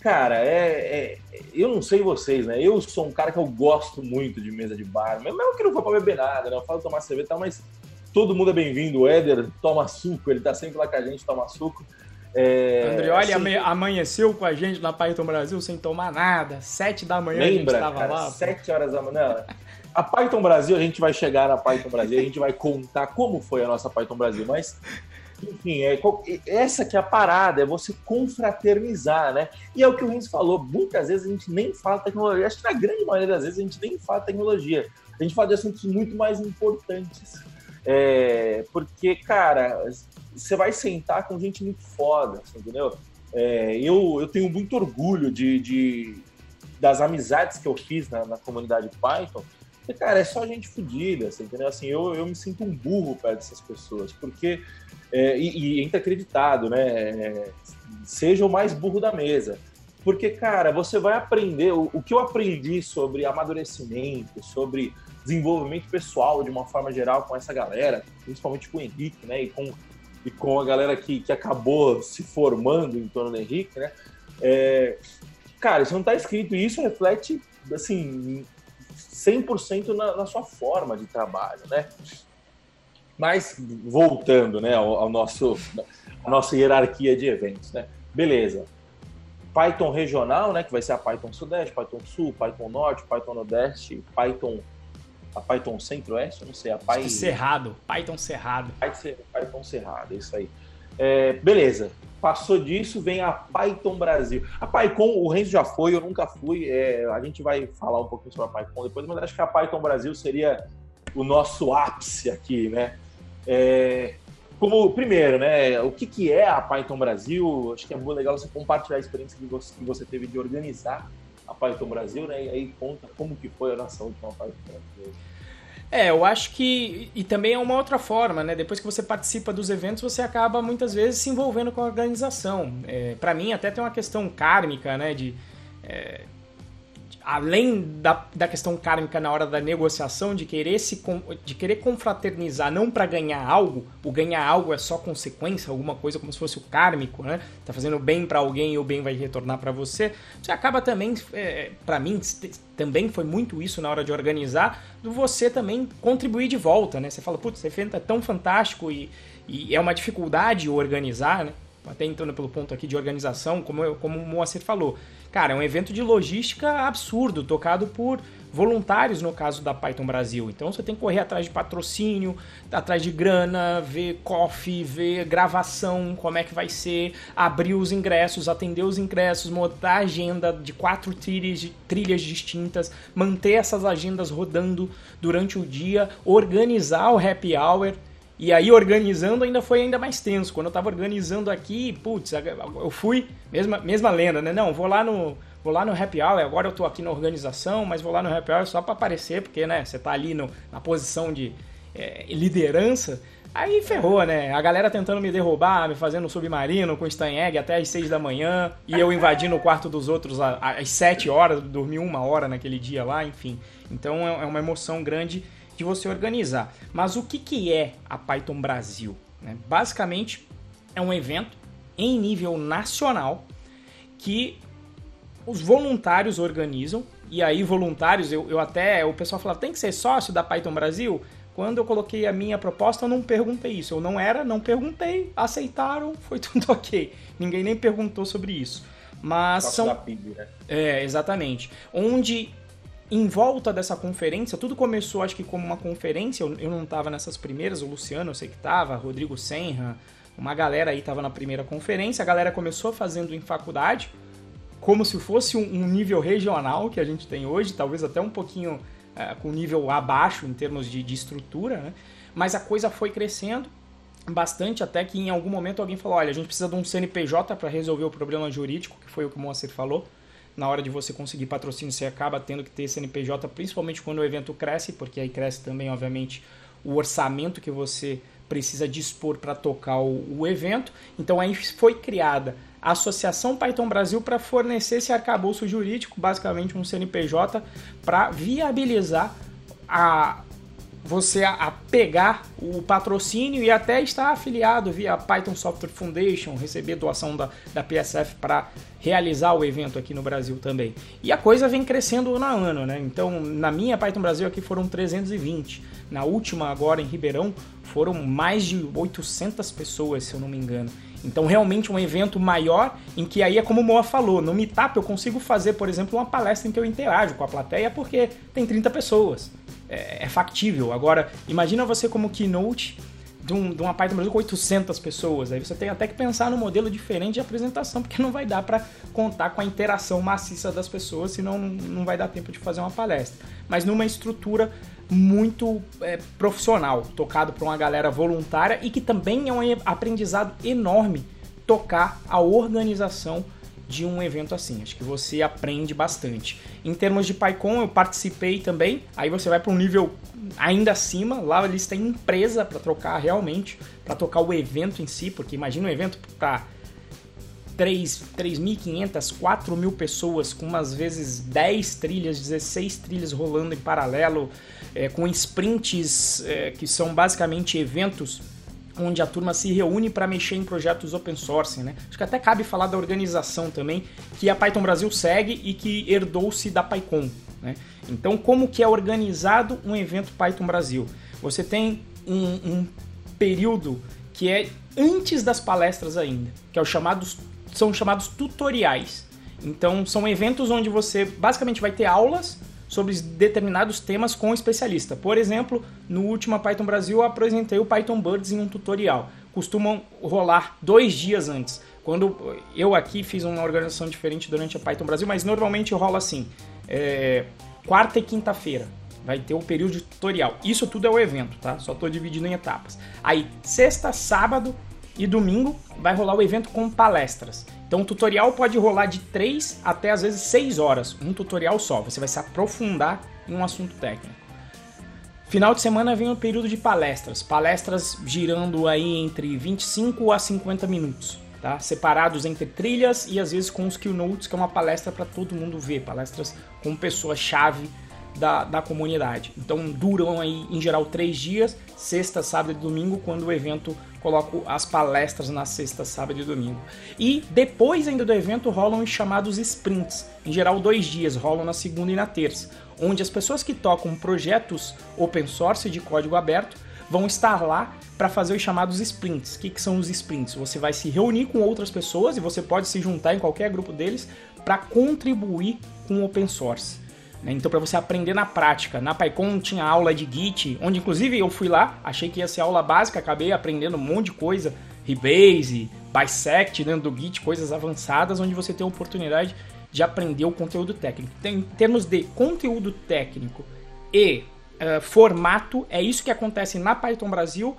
cara, é, é, eu não sei vocês, né? Eu sou um cara que eu gosto muito de mesa de bar, mesmo que não for pra beber nada, né? Eu falo tomar cerveja e tal, mas todo mundo é bem-vindo. O Éder toma suco, ele tá sempre lá com a gente, toma suco. É, André, olha, assim, amanheceu com a gente na Python Brasil sem tomar nada. Sete da manhã lembra, a gente tava lá. Sete horas da manhã. A Python Brasil, a gente vai chegar na Python Brasil, a gente vai contar como foi a nossa Python Brasil, mas enfim, é, essa que é a parada, é você confraternizar, né? E é o que o Renzo falou, muitas vezes a gente nem fala tecnologia, acho que na grande maioria das vezes a gente nem fala tecnologia, a gente fala de assuntos muito mais importantes. É, porque, cara, você vai sentar com gente muito foda, assim, entendeu? É, eu, eu tenho muito orgulho de, de, das amizades que eu fiz na, na comunidade Python, porque, cara, é só gente fodida, assim, entendeu? Assim, eu, eu me sinto um burro perto dessas pessoas, porque, é, e, entra acreditado, né? É, seja o mais burro da mesa. Porque, cara, você vai aprender, o, o que eu aprendi sobre amadurecimento, sobre desenvolvimento pessoal de uma forma geral com essa galera, principalmente com o Henrique, né? E com e com a galera que, que acabou se formando em torno do Henrique, né? É, cara, isso não está escrito e isso reflete, assim, 100% na, na sua forma de trabalho, né? Mas, voltando, né, ao, ao nosso, a nossa hierarquia de eventos, né? Beleza. Python regional, né, que vai ser a Python Sudeste, Python Sul, Python Norte, Python Nordeste, Python a Python Centro-Oeste, não sei, a Python... Cerrado, Python Cerrado. Python Cerrado, isso aí. É, beleza, passou disso, vem a Python Brasil. A PyCon, o Renzo já foi, eu nunca fui, é, a gente vai falar um pouquinho sobre a PyCon depois, mas acho que a Python Brasil seria o nosso ápice aqui, né? É, como, primeiro, né, o que, que é a Python Brasil? Acho que é muito legal você compartilhar a experiência que você, que você teve de organizar a Python Brasil, né? E aí conta como que foi a nossa última Python Brasil. É, eu acho que. E também é uma outra forma, né? Depois que você participa dos eventos, você acaba muitas vezes se envolvendo com a organização. É, para mim, até tem uma questão kármica, né? De. É, além da, da questão kármica na hora da negociação, de querer, se, de querer confraternizar não para ganhar algo, o ganhar algo é só consequência, alguma coisa como se fosse o kármico, né? Tá fazendo bem para alguém e o bem vai retornar para você. Você acaba também, é, para mim, também foi muito isso na hora de organizar, do você também contribuir de volta, né? Você fala, putz, esse evento é tão fantástico e, e é uma dificuldade organizar, né? Até entrando pelo ponto aqui de organização, como, eu, como o Moacir falou Cara, é um evento de logística absurdo, tocado por voluntários no caso da Python Brasil. Então você tem que correr atrás de patrocínio, atrás de grana, ver coffee, ver gravação, como é que vai ser, abrir os ingressos, atender os ingressos, montar a agenda de quatro trilhas, trilhas distintas, manter essas agendas rodando durante o dia, organizar o happy hour. E aí, organizando, ainda foi ainda mais tenso. Quando eu tava organizando aqui, putz, eu fui, mesma, mesma lenda, né? Não, vou lá no. Vou lá no happy hour, agora eu tô aqui na organização, mas vou lá no happy hour só para aparecer, porque, né, você tá ali no, na posição de é, liderança. Aí ferrou, né? A galera tentando me derrubar, me fazendo submarino com Egg até as 6 da manhã, e eu invadindo o quarto dos outros às 7 horas, dormi uma hora naquele dia lá, enfim. Então é, é uma emoção grande de você organizar. Mas o que, que é a Python Brasil? Né? Basicamente, é um evento em nível nacional que os voluntários organizam. E aí, voluntários, eu, eu até. O pessoal fala, tem que ser sócio da Python Brasil? Quando eu coloquei a minha proposta, eu não perguntei isso. Eu não era, não perguntei, aceitaram, foi tudo ok. Ninguém nem perguntou sobre isso. Mas são. PIB, né? É, exatamente. Onde em volta dessa conferência, tudo começou acho que como uma conferência, eu, não estava nessas primeiras, o Luciano eu sei que estava, Rodrigo Senra, uma galera aí estava na primeira conferência, a galera começou fazendo em faculdade, como se fosse um, um nível regional que a gente tem hoje, talvez até um pouquinho é, com nível abaixo em termos de, de estrutura, né? mas a coisa foi crescendo bastante até que em algum momento alguém falou, olha, a gente precisa de um CNPJ para resolver o problema jurídico, que foi o que o Moacir falou, na hora de você conseguir patrocínio, você acaba tendo que ter CNPJ, principalmente quando o evento cresce, porque aí cresce também, obviamente, o orçamento que você precisa dispor para tocar o, o, evento. Então aí foi criada a Associação Python Brasil para fornecer esse arcabouço jurídico, basicamente um CNPJ, para viabilizar a, você a, pegar o patrocínio e até estar afiliado via Python Software Foundation, receber doação da, da PSF para realizar o evento aqui no Brasil também. E a coisa vem crescendo ano a ano, né? Então, na minha Python Brasil aqui foram 320. Na última, agora em Ribeirão, foram mais de 800 pessoas, se eu não me engano. Então, realmente um evento maior, em que aí é como o Moa falou, no Meetup eu consigo fazer, por exemplo, uma palestra em que eu interajo com a plateia, porque tem 30 pessoas é, é factível. Agora, imagina você como keynote de, um, de uma Python Brasil com 800 pessoas. Aí você tem até que pensar no modelo diferente de apresentação, porque não vai dar para contar com a interação maciça das pessoas, senão não vai dar tempo de fazer uma palestra. Mas numa estrutura muito é, profissional, tocado por uma galera voluntária e que também é um aprendizado enorme tocar a organização de um evento assim. Acho que você aprende bastante. Em termos de PyCon, eu participei também. Aí você vai para um nível ainda acima. Lá eles têm empresa para trocar realmente, para tocar o evento em si, porque imagina um evento para 3.500, 4.000 pessoas, com umas vezes 10 trilhas, 16 trilhas rolando em paralelo, é, com sprints é, que são basicamente eventos onde a turma se reúne para mexer em projetos open source, né? Acho que até cabe falar da organização também, que a Python Brasil segue e que herdou-se da PyCon, né? Então, como que é organizado um evento Python Brasil? Você tem um, um período que é antes das palestras ainda, que é os chamados, são chamados tutoriais. Então, são eventos onde você basicamente vai ter aulas sobre determinados temas com o especialista. Por exemplo, no último Python Brasil eu apresentei o Python Birds em um tutorial. Costumam rolar dois dias antes. Quando eu aqui fiz uma organização diferente durante a Python Brasil, mas normalmente rola assim: é, quarta e quinta-feira vai ter o período de tutorial. Isso tudo é o evento, tá? Só estou dividindo em etapas. Aí, sexta, sábado e domingo vai rolar o evento com palestras. Então o tutorial pode rolar de 3 até às vezes 6 horas, um tutorial só. Você vai se aprofundar em um assunto técnico. Final de semana vem o período de palestras, palestras girando aí entre 25 a 50 minutos, tá? Separados entre trilhas e às vezes com os keynotes, que é uma palestra para todo mundo ver, palestras com pessoas-chave da, da comunidade. Então duram aí em geral três dias, sexta, sábado e domingo, quando o evento coloco as palestras na sexta, sábado e domingo. E depois ainda do evento rolam os chamados sprints, em geral dois dias, rolam na segunda e na terça, onde as pessoas que tocam projetos open source de código aberto vão estar lá para fazer os chamados sprints. O que, que são os sprints? Você vai se reunir com outras pessoas e você pode se juntar em qualquer grupo deles para contribuir com o open source. Né? Então, para você aprender na prática. Na PyCon tinha aula de Git, onde inclusive eu fui lá, achei que ia ser aula básica, acabei aprendendo um monte de coisa, Rebase, Bisect dentro do Git, coisas avançadas, onde você tem a oportunidade de aprender o conteúdo técnico. Em termos de conteúdo técnico e uh, formato, é isso que acontece na Python Brasil,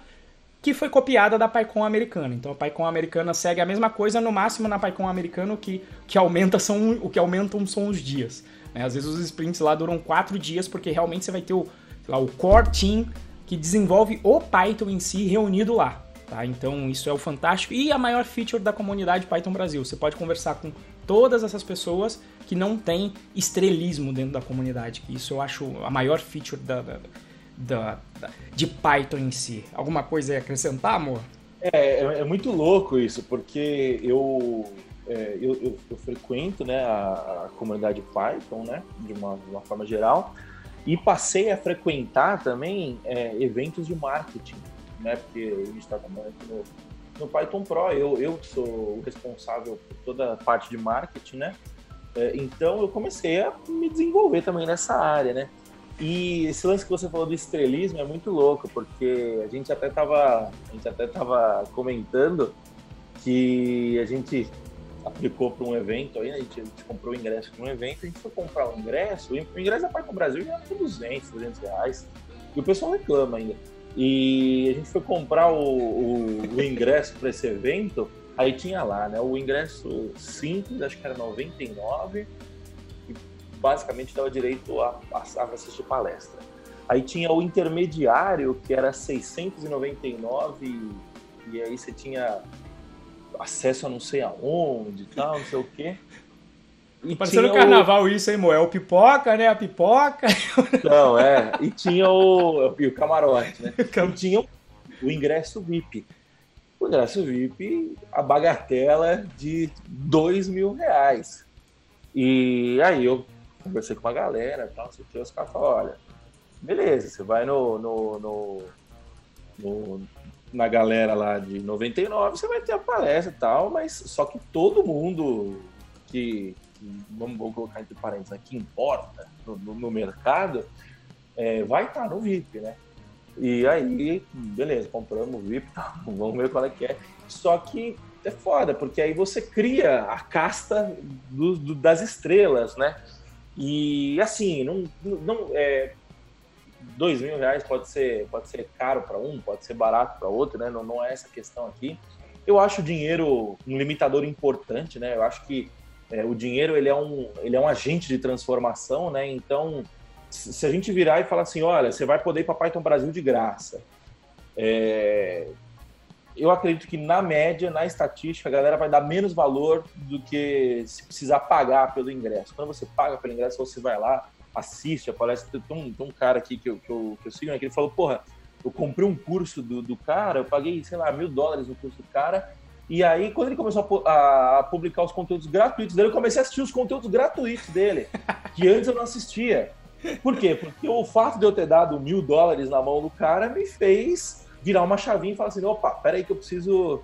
que foi copiada da PyCon americana. Então a PyCon americana segue a mesma coisa, no máximo na PyCon americana que, que aumenta são o que aumentam são os dias. Né? Às vezes os sprints lá duram quatro dias, porque realmente você vai ter o, lá, o core team que desenvolve o Python em si reunido lá. Tá? Então isso é o fantástico e a maior feature da comunidade Python Brasil. Você pode conversar com todas essas pessoas que não tem estrelismo dentro da comunidade. Isso eu acho a maior feature da, da, da, da de Python em si. Alguma coisa a acrescentar, amor? É, é, é muito louco isso, porque eu é, eu, eu, eu, frequento né, a, a, comunidade Python, né, de uma, de uma forma geral, e passei a frequentar também é, eventos de marketing, né, porque a gente está trabalhando no, no Python Pro, eu, eu sou o responsável por toda a parte de marketing, né, é, então eu comecei a me desenvolver também nessa área, né, e esse lance que você falou do estrelismo é muito louco, porque a gente até estava a gente até tava comentando que a gente aplicou para um evento aí, né? a, gente, a gente comprou o ingresso para um evento, a gente foi comprar o ingresso, o ingresso da Parte do Brasil já era 200, 300 reais, e o pessoal reclama ainda. E a gente foi comprar o, o, o ingresso para esse evento, aí tinha lá, né, o ingresso simples, acho que era 99, e basicamente dava direito a, a, a assistir palestra. Aí tinha o intermediário, que era 699, e aí você tinha acesso a não sei aonde e tal, não sei o quê. E Parecendo no carnaval o... isso, hein, Mo? É o pipoca, né? A pipoca. Não, é. E tinha o, e o camarote, né? E tinha o ingresso VIP. O ingresso VIP, a bagatela de dois mil reais. E aí eu conversei com uma galera e tal, sei que, os caras falaram, olha, beleza, você vai no, no, no, no, na galera lá de 99, você vai ter a palestra e tal, mas só que todo mundo que, que vamos, vamos, colocar entre parênteses, que importa no, no, mercado, é, vai estar no VIP, né? E aí, beleza, compramos o VIP, tá, vamos ver qual é que é. Só que é foda, porque aí você cria a casta do, do, das estrelas, né? E assim, não, não é, dois mil reais pode ser, pode ser caro para um, pode ser barato para outro, né? Não, não é essa questão aqui. Eu acho o dinheiro um limitador importante, né? Eu acho que é, o dinheiro ele é, um, ele é um agente de transformação, né? Então, se a gente virar e falar assim, olha, você vai poder ir para Python Brasil de graça, é, eu acredito que na média, na estatística, a galera vai dar menos valor do que se precisar pagar pelo ingresso. Quando você paga pelo ingresso, você vai lá, assiste a palestra. Tem um, tem um cara aqui que eu, que eu, que eu sigo, né, que ele falou, porra, eu comprei um curso do, do cara, eu paguei, sei lá, mil dólares no curso do cara, e aí, quando ele começou a, a, publicar os conteúdos gratuitos dele, eu comecei a assistir os conteúdos gratuitos dele, que antes eu não assistia. Por quê? Porque o fato de eu ter dado mil dólares na mão do cara me fez virar uma chavinha e falar assim, opa, peraí que eu preciso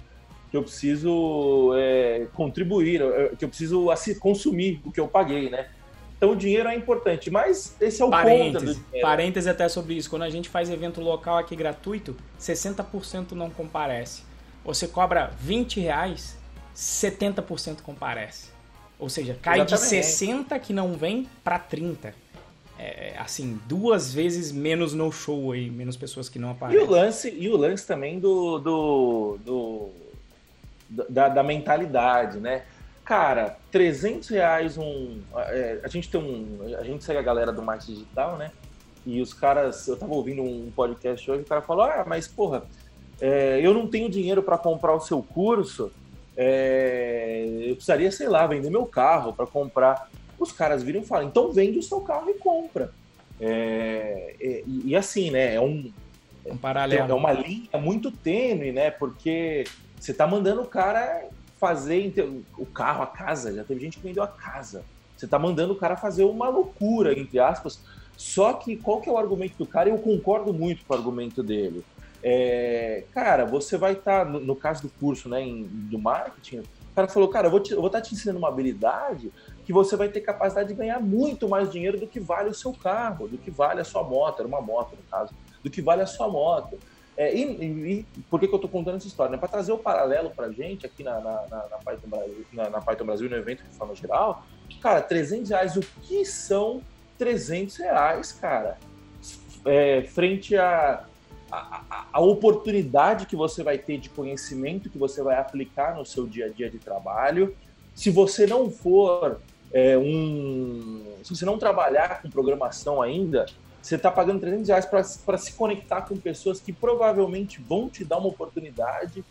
que eu preciso é, contribuir, que eu preciso assim, consumir o que eu paguei, né? Então o dinheiro é importante, mas esse é o parêntese, ponto Parêntese até sobre isso. Quando a gente faz evento local aqui gratuito, 60% não comparece. Você cobra 20 reais, 70% comparece. Ou seja, cai Exatamente. de 60 que não vem para 30 é, assim, duas vezes menos no show aí, menos pessoas que não aparecem. E o lance, e o lance também do, do, do da, da, mentalidade, né? Cara, 300 reais um... É, a gente tem um... A gente segue a galera do marketing digital, né? E os caras... Eu tava ouvindo um podcast hoje, o cara falou, ah, mas porra, é, eu não tenho dinheiro para comprar o seu curso, é, eu precisaria, sei lá, vender meu carro para comprar os caras viram e falam, então vende o seu carro e compra. É, é, e, e, assim, né, é um, um paralelo. É uma linha muito tênue, né, porque você tá mandando o cara fazer o carro, a casa, já teve gente que vendeu a casa. Você tá mandando o cara fazer uma loucura, entre aspas. Só que qual que é o argumento do cara? Eu concordo muito com o argumento dele. É, cara, você vai estar, tá, no, no, caso do curso né, em, do marketing, o cara falou, cara, eu vou estar tá te ensinando uma habilidade que você vai ter capacidade de ganhar muito mais dinheiro do que vale o seu carro, do que vale a sua moto, era uma moto no caso, do que vale a sua moto. É, e, e, por que, que eu estou contando essa história? Né? Para trazer o paralelo para a gente aqui na, na, na, na, Python Brasil, na, na Python Brasil, no evento de forma geral, cara, 300 reais, o que são 300 reais, cara? É, frente a, a, a, oportunidade que você vai ter de conhecimento que você vai aplicar no seu dia a dia de trabalho. Se você não for é, um. Se você não trabalhar com programação ainda, você está pagando 300 reais para se conectar com pessoas que provavelmente vão te dar uma oportunidade.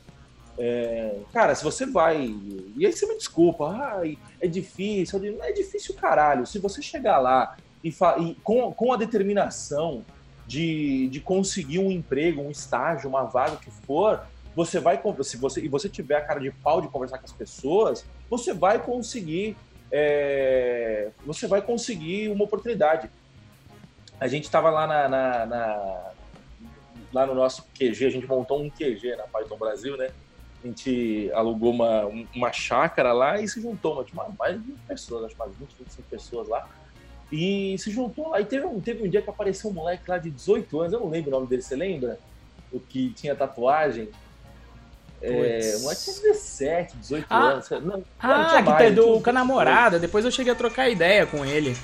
É, cara, se você vai. E aí você me desculpa, ah, é difícil. Não é difícil, caralho. Se você chegar lá e, e com, com a determinação de, de conseguir um emprego, um estágio, uma vaga que for, você vai. Se você, e você tiver a cara de pau de conversar com as pessoas, você vai conseguir é, você vai conseguir uma oportunidade. A gente estava lá na, na, na, lá no nosso QG, a gente montou um QG na Python Brasil, né? A gente alugou uma, uma chácara lá e se juntou, tinha mais de 20 pessoas, acho mais 20, 25 pessoas lá. E se juntou lá. E teve um, teve um dia que apareceu um moleque lá de 18 anos, eu não lembro o nome dele, você lembra? O que tinha tatuagem. É, moleque tinha 17, 18 ah, anos. Não, não ah, que mais, do com a namorada. Depois eu cheguei a trocar ideia com ele.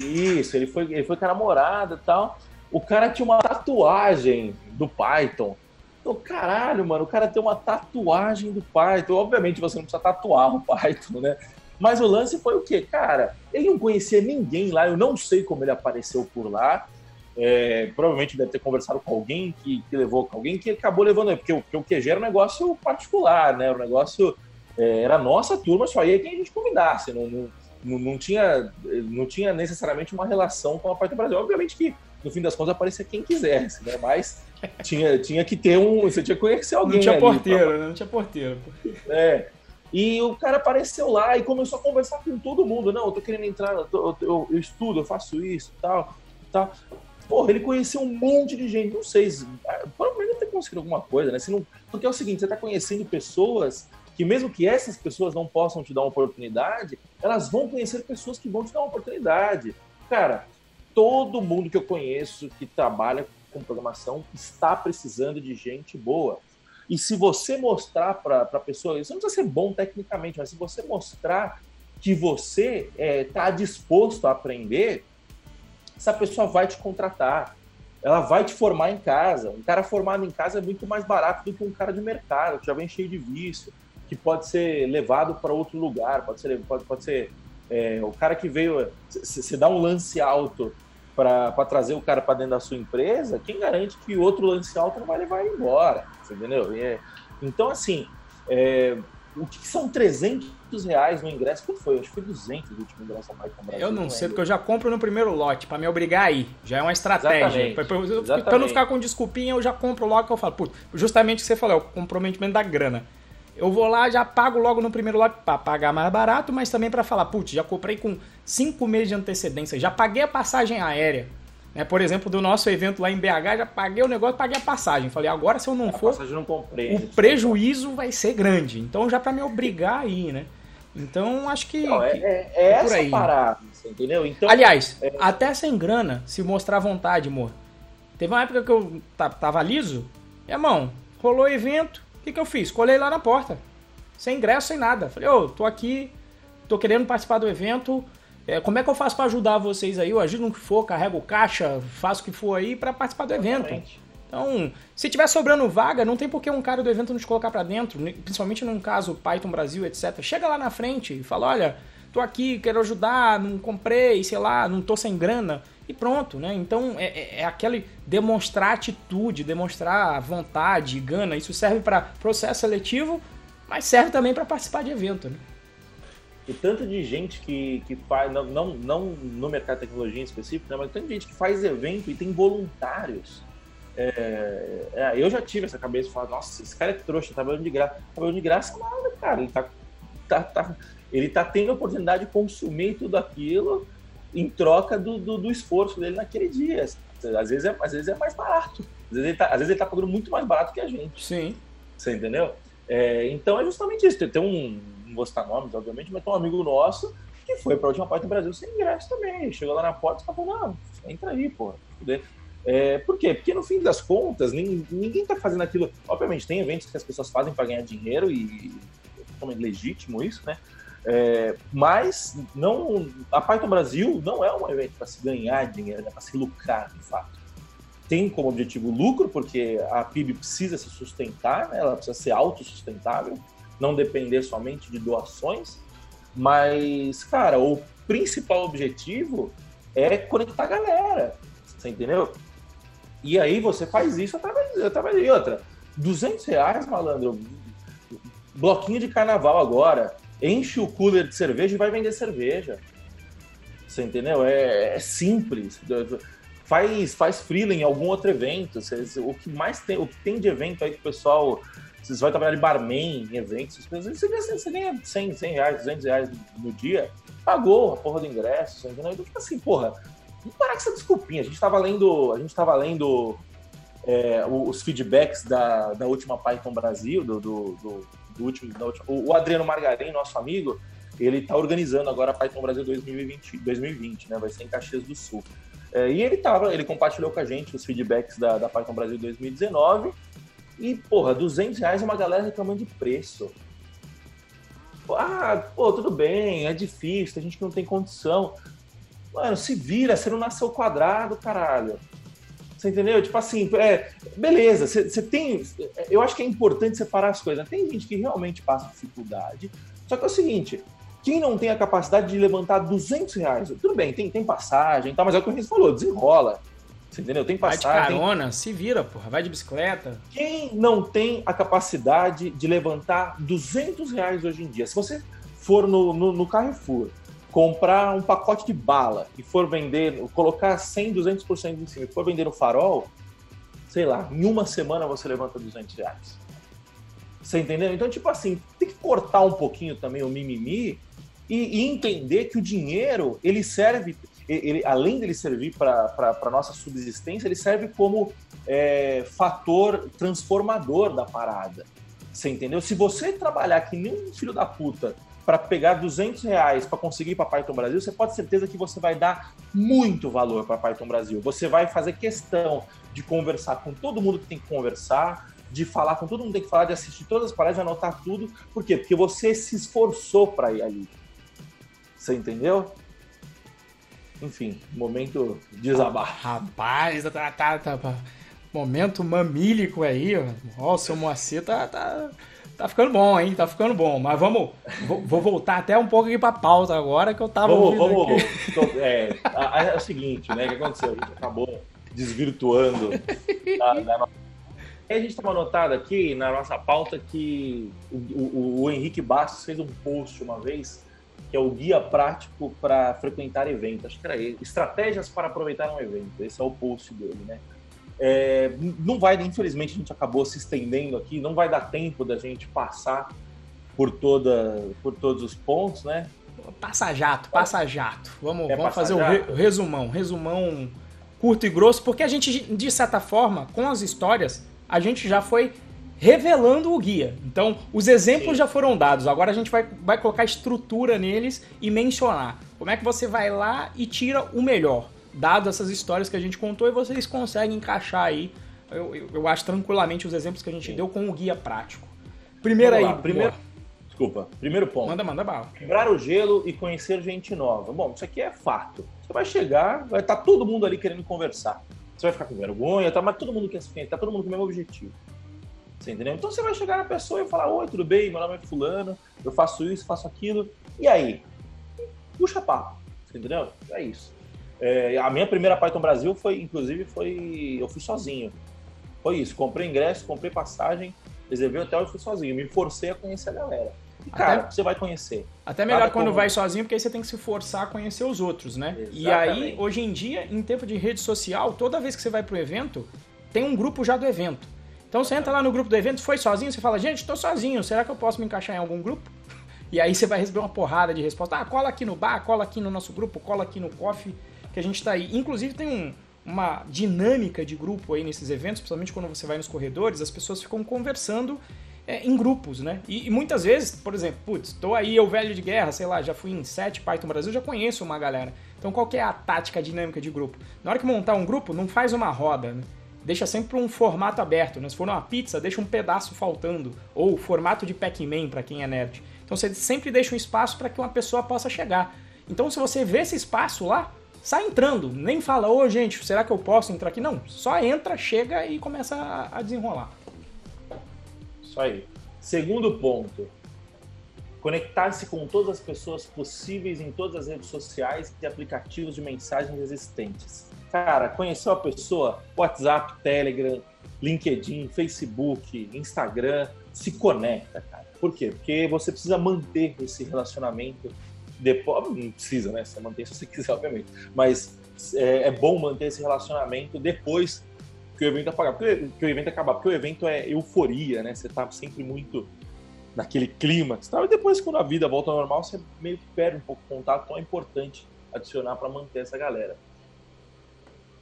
Isso, ele foi, ele foi com a namorada e tal. O cara tinha uma tatuagem do Python. Então, caralho, mano, o cara tem uma tatuagem do Python. Obviamente você não precisa tatuar o Python, né? Mas o lance foi o quê? Cara, ele não conhecia ninguém lá, eu não sei como ele apareceu por lá. É, provavelmente deve ter conversado com alguém que, que, levou com alguém que acabou levando, porque, porque o QG era um negócio particular, né? O negócio é, era nossa turma, só ia quem a gente convidasse. Não, não, não, não, tinha, não tinha necessariamente uma relação com a Python Brasil. Obviamente que, no fim das contas, aparecia quem quisesse, né? Mas tinha, tinha que ter um. Você tinha que conhecer alguém. Não tinha porteiro, pra... né? Não tinha porteiro. É. E o cara apareceu lá e começou a conversar com todo mundo. Não, eu tô querendo entrar, eu, tô, eu, eu estudo, eu faço isso tal, tal. Porra, ele conheceu um monte de gente. Não sei, provavelmente deve ter conseguido alguma coisa, né? Se não, porque é o seguinte, você tá conhecendo pessoas que mesmo que essas pessoas não possam te dar uma oportunidade, elas vão conhecer pessoas que vão te dar uma oportunidade. Cara, todo mundo que eu conheço que trabalha com programação está precisando de gente boa. E se você mostrar para a pessoa, isso não precisa ser bom tecnicamente, mas se você mostrar que você está é, tá disposto a aprender, essa pessoa vai te contratar. Ela vai te formar em casa. Um cara formado em casa é muito mais barato do que um cara de mercado, que já vem cheio de vício, que pode ser levado para outro lugar, pode ser, pode, pode ser é, o cara que veio. Você dá um lance alto para trazer o cara para dentro da sua empresa, quem garante que outro lance alto não vai levar ele embora? Entendeu? É, então, assim, é, o que são 300 reais no ingresso? Quanto foi? Acho que foi 200 o último ingresso a Brasil. Eu não, sei, porque eu já compro no primeiro lote, para me obrigar aí. Já é uma estratégia. Para não ficar com desculpinha, eu já compro logo que eu falo. Putz, justamente o que você falou, é o comprometimento da grana. Eu vou lá, já pago logo no primeiro lote para pagar mais barato, mas também para falar, putz, já comprei com 5 meses de antecedência, já paguei a passagem aérea. Né? Por exemplo, do nosso evento lá em BH, já paguei o negócio, paguei a passagem. Falei, agora se eu não a for, não comprei, o prejuízo vai ser grande. Então já para me obrigar aí, né? Então acho que. Não, é, é, é, é essa aí. parada, entendeu? Então, Aliás, é... até sem grana, se mostrar vontade, amor. Teve uma época que eu tava liso, irmão, rolou evento, o que, que eu fiz? Colei lá na porta. Sem ingresso, sem nada. Falei, ô, oh, tô aqui, tô querendo participar do evento. É, como é que eu faço para ajudar vocês aí? Eu ajudo no que for, carrego caixa, faço o que for aí para participar do evento. Então, se tiver sobrando vaga, não tem por que um cara do evento nos colocar para dentro, principalmente num caso Python Brasil, etc. Chega lá na frente e fala, olha, tô aqui, quero ajudar, não comprei, sei lá, não tô sem grana e pronto, né? Então é, é, é aquele demonstrar atitude, demonstrar vontade, gana. Isso serve para processo seletivo, mas serve também para participar de evento, né? O tanto de gente que, que faz, não, não, não no mercado de tecnologia em específico, né, mas tanto de gente que faz evento e tem voluntários. É, é, eu já tive essa cabeça de falar, nossa, esse cara é trouxa, tá trabalhando de graça. Tá trabalhando de graça nada, cara. Ele tá, tá, tá, ele tá tendo a oportunidade de consumir tudo aquilo em troca do, do, do, esforço dele naquele dia. Às vezes, é, às vezes é mais barato. Às vezes, ele tá, às vezes ele tá pagando muito mais barato que a gente. Sim. Você entendeu? É, então é justamente isso. Tem um, não vou citar nomes, obviamente, mas tem um amigo nosso que foi para a última parte do Brasil sem ingresso também. Chegou lá na porta e falou: não, entra aí, pô. É, por quê? Porque no fim das contas, ninguém, ninguém tá fazendo aquilo. Obviamente, tem eventos que as pessoas fazem para ganhar dinheiro e é totalmente legítimo isso, né? É, mas não, a Python Brasil não é um evento para se ganhar dinheiro, é para se lucrar de fato. Tem como objetivo lucro, porque a PIB precisa se sustentar, né? ela precisa ser autossustentável, não depender somente de doações. Mas, cara, o principal objetivo é conectar a galera, você entendeu? E aí você faz isso através, através de outra. 200 reais, malandro, bloquinho de carnaval agora, enche o cooler de cerveja e vai vender cerveja. Você entendeu? É, é simples. Faz, faz freela em algum outro evento. o que mais tem, o que tem de evento aí que o pessoal. Vocês vão trabalhar de barman em eventos, você ganha, você ganha 100, 100 reais, 200 reais no dia, pagou a porra do ingresso, entendeu? Então, tipo assim, porra, não parar com essa desculpinha. A gente tava lendo, a gente tava lendo é, os feedbacks da, da última Python Brasil, do, do, do do último, da última, o Adriano Margarim, nosso amigo, ele está organizando agora a Python Brasil 2020, 2020 né? Vai ser em Caxias do Sul. É, e ele tava, ele compartilhou com a gente os feedbacks da, da Python Brasil 2019. E, porra, 200 reais é uma galera reclamando de preço. Ah, pô, tudo bem, é difícil, a gente que não tem condição. Mano, se vira, você não nasceu quadrado, caralho. Você entendeu? Tipo assim, é, beleza, você tem. Eu acho que é importante separar as coisas. Tem gente que realmente passa dificuldade. Só que é o seguinte: quem não tem a capacidade de levantar 200 reais, tudo bem, tem, tem passagem, tá, mas é o que o Renzo falou, desenrola. Você entendeu? Tem passagem. Vai de carona, tem... se vira, porra, vai de bicicleta. Quem não tem a capacidade de levantar 200 reais hoje em dia? Se você for no, no, no Carrefour comprar um pacote de bala e for vender, colocar 100, 200% em cima e for vender no farol, sei lá, em uma semana você levanta 200 reais. Você entendeu? Então, tipo assim, tem que cortar um pouquinho também o mimimi e, e entender que o dinheiro, ele serve, ele, além dele servir para a nossa subsistência, ele serve como é, fator transformador da parada. Você entendeu? Se você trabalhar que nem um filho da puta para pegar 200 reais para conseguir para Python Brasil, você pode ter certeza que você vai dar muito valor para Python Brasil. Você vai fazer questão de conversar com todo mundo que tem que conversar, de falar com todo mundo que tem que falar, de assistir todas as palestras, anotar tudo. Por quê? Porque você se esforçou para ir ali. Você entendeu? Enfim, momento desabafo. Rapaz, tá, tá, tá, tá, momento mamílico aí, ó. Ó, o seu Moacir tá, tá, tá ficando bom, hein? Tá ficando bom. Mas vamos, vou, vou voltar até um pouco aqui pra pauta agora que eu tava. Vamos, vamos. É, é, o seguinte, né? O que aconteceu? A gente acabou desvirtuando da, da a gente estava anotado aqui na nossa pauta que o, o, o, Henrique Bastos fez um post uma vez que é o guia prático para frequentar eventos. Acho que era ele. Estratégias para aproveitar um evento. Esse é o post dele, né? É, não vai, infelizmente, a gente acabou se estendendo aqui, não vai dar tempo da gente passar por, toda, por todos os pontos, né? Passa jato, passa jato. Vamos, é vamos fazer o resumão, resumão curto e grosso, porque a gente, de certa forma, com as histórias, a gente já foi revelando o guia. Então, os exemplos Sim. já foram dados. Agora a gente vai, vai colocar estrutura neles e mencionar. Como é que você vai lá e tira o melhor, dado essas histórias que a gente contou, e vocês conseguem encaixar aí, eu, eu, eu acho tranquilamente, os exemplos que a gente Sim. deu com o guia prático. Primeiro Vamos aí. Lá, primeiro, desculpa, primeiro ponto. Manda, manda bala. Quebrar o gelo e conhecer gente nova. Bom, isso aqui é fato. Você vai chegar, vai estar tá todo mundo ali querendo conversar. Você vai ficar com vergonha, tá? mas todo mundo quer se conhecer, tá todo mundo com o mesmo objetivo. Você entendeu? Então você vai chegar na pessoa e falar: Oi, tudo bem? Meu nome é Fulano, eu faço isso, faço aquilo. E aí? Puxa papo. Você entendeu? É isso. É, a minha primeira Python Brasil foi, inclusive, foi. Eu fui sozinho. Foi isso. Comprei ingresso, comprei passagem, reservei hotel e fui sozinho. Me forcei a conhecer a galera. E, cara, até, você vai conhecer. Até melhor Cada quando como... vai sozinho, porque aí você tem que se forçar a conhecer os outros, né? Exatamente. E aí, hoje em dia, em tempo de rede social, toda vez que você vai pro evento, tem um grupo já do evento. Então você entra lá no grupo do evento, foi sozinho, você fala, gente, estou sozinho, será que eu posso me encaixar em algum grupo? E aí você vai receber uma porrada de resposta. Ah, cola aqui no bar, cola aqui no nosso grupo, cola aqui no coffee, que a gente está aí. Inclusive tem um, uma dinâmica de grupo aí nesses eventos, principalmente quando você vai nos corredores, as pessoas ficam conversando é, em grupos, né? E, e, muitas vezes, por exemplo, putz, tô aí eu velho de guerra, sei lá, já fui em sete Python Brasil, já conheço uma galera. Então qual que é a tática dinâmica de grupo? Na hora que montar um grupo, não faz uma roda, né? deixa sempre um formato aberto. Né? Se for uma pizza, deixa um pedaço faltando. Ou formato de Pac-Man, para quem é nerd. Então você sempre deixa um espaço para que uma pessoa possa chegar. Então se você vê esse espaço lá, sai entrando. Nem fala, ô oh, gente, será que eu posso entrar aqui? Não, só entra, chega e começa a desenrolar. Isso aí. Segundo ponto, conectar-se com todas as pessoas possíveis em todas as redes sociais e aplicativos de mensagens existentes cara, conheceu a pessoa, WhatsApp, Telegram, LinkedIn, Facebook, Instagram, se conecta, cara. Por quê? Porque você precisa manter esse relacionamento depois. Não precisa, né? Você mantém se você quiser, obviamente. Mas é, é bom manter esse relacionamento depois que o evento acabar. Porque, que o evento acabar, porque o evento é euforia, né? Você tá sempre muito naquele clima. E depois, quando a vida volta ao normal, você meio que perde um pouco o contato. Então é importante adicionar para manter essa galera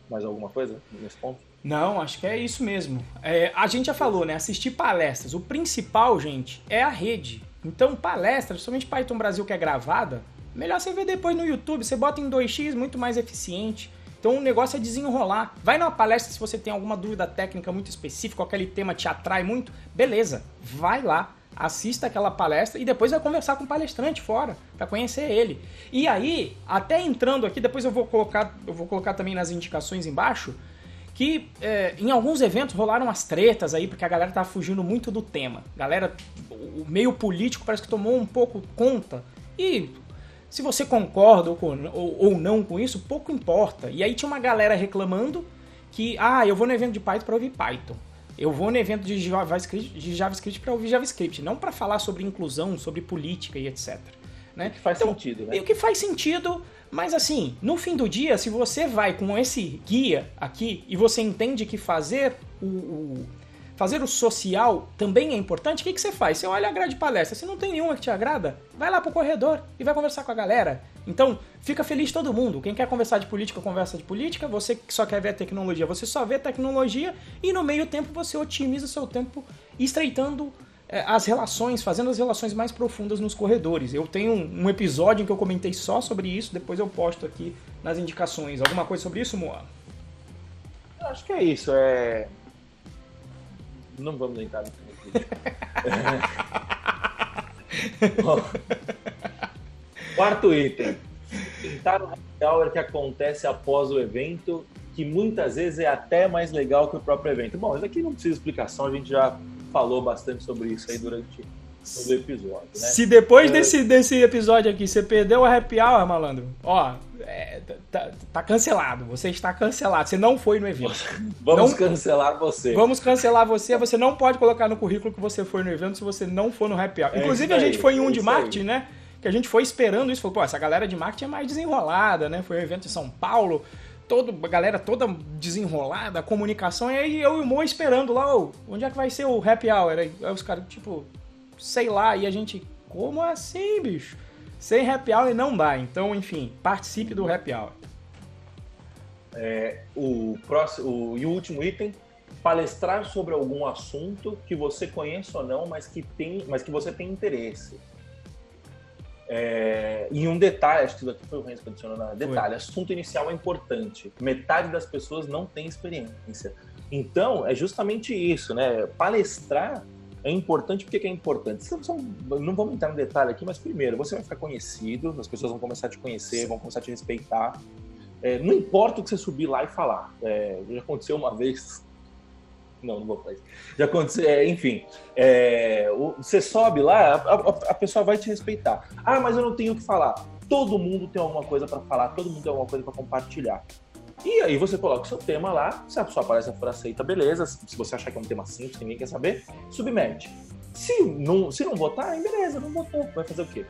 mais alguma coisa nesse ponto? Não, acho que é isso mesmo. É, a gente já falou, né? Assistir palestras. O principal, gente, é a rede. Então, palestra, principalmente Python Brasil que é gravada, melhor você ver depois no YouTube. Você bota em 2x, muito mais eficiente. Então o negócio é desenrolar. Vai numa palestra se você tem alguma dúvida técnica muito específica, aquele tema te atrai muito, beleza, vai lá assista aquela palestra e depois vai conversar com o palestrante fora para conhecer ele. E aí, até entrando aqui, depois eu vou colocar, eu vou colocar também nas indicações embaixo que é, em alguns eventos rolaram as tretas aí porque a galera tava fugindo muito do tema. Galera, o meio político parece que tomou um pouco conta e se você concorda ou, ou, ou não com isso, pouco importa. E aí tinha uma galera reclamando que, ah, eu vou no evento de Python para ouvir Python. Eu vou no evento de JavaScript, de JavaScript para ouvir JavaScript, não para falar sobre inclusão, sobre política e etc. né? O que faz então, sentido, né? E o que faz sentido, mas assim, no fim do dia, se você vai com esse guia aqui e você entende que fazer o, o fazer o social também é importante, o que, que você faz? Você olha a grade de palestra, se não tem nenhuma que te agrada, vai lá pro corredor e vai conversar com a galera. Então, fica feliz todo mundo. Quem quer conversar de política, conversa de política. Você que só quer ver a tecnologia, você só vê tecnologia. E no meio tempo você otimiza seu tempo estreitando as relações, fazendo as relações mais profundas nos corredores. Eu tenho um, episódio em que eu comentei só sobre isso, depois eu posto aqui nas indicações. Alguma coisa sobre isso, Moa? Acho que é isso. É não vamos entrar no Quarto item. Tentar o happy hour que acontece após o evento, que muitas vezes é até mais legal que o próprio evento. Bom, isso aqui não precisa explicação, a gente já falou bastante sobre isso aí durante o episódio. Né? Se depois é... desse, desse episódio aqui você perdeu o happy hour, malandro, ó, é, tá, tá, cancelado. Você está cancelado. Você não foi no evento. Vamos não, cancelar você. Vamos cancelar você. Você não pode colocar no currículo que você foi no evento se você não for no happy hour. É Inclusive, a gente foi em um é de marketing, aí. né? Que a gente foi esperando isso. Falou, pô, essa galera de marketing é mais desenrolada, né? Foi um evento em São Paulo. Todo, a galera toda desenrolada, a comunicação, e aí eu e o Mo esperando lá, oh, onde é que vai ser o happy hour? Aí, aí os caras, tipo, sei lá, e a gente, como assim, bicho? Sem happy hour não dá. Então, enfim, participe do happy hour. É, o próximo o, e o último item, palestrar sobre algum assunto que você conheça ou não, mas que, tem, mas que você tem interesse. É, e um detalhe, acho que isso aqui foi o Renzo que adicionou na detalhe, assunto inicial é importante. Metade das pessoas não tem experiência. Então, é justamente isso, né? Palestrar é importante, por que é importante? Não vamos entrar no detalhe aqui, mas primeiro, você vai ficar conhecido, as pessoas vão começar a te conhecer, vão começar a te respeitar. É, não importa o que você subir lá e falar. É, já aconteceu uma vez. Não, não vou falar isso. Já aconteceu, é, enfim. É, você sobe lá, a, a, a pessoa vai te respeitar. Ah, mas eu não tenho o que falar. Todo mundo tem alguma coisa para falar, todo mundo tem alguma coisa para compartilhar. E aí você coloca o seu tema lá, se a sua palestra for aceita, beleza. Se você achar que é um tema simples, que ninguém quer saber, submete. Se não, se não votarem, beleza, não votou. Vai fazer o quê?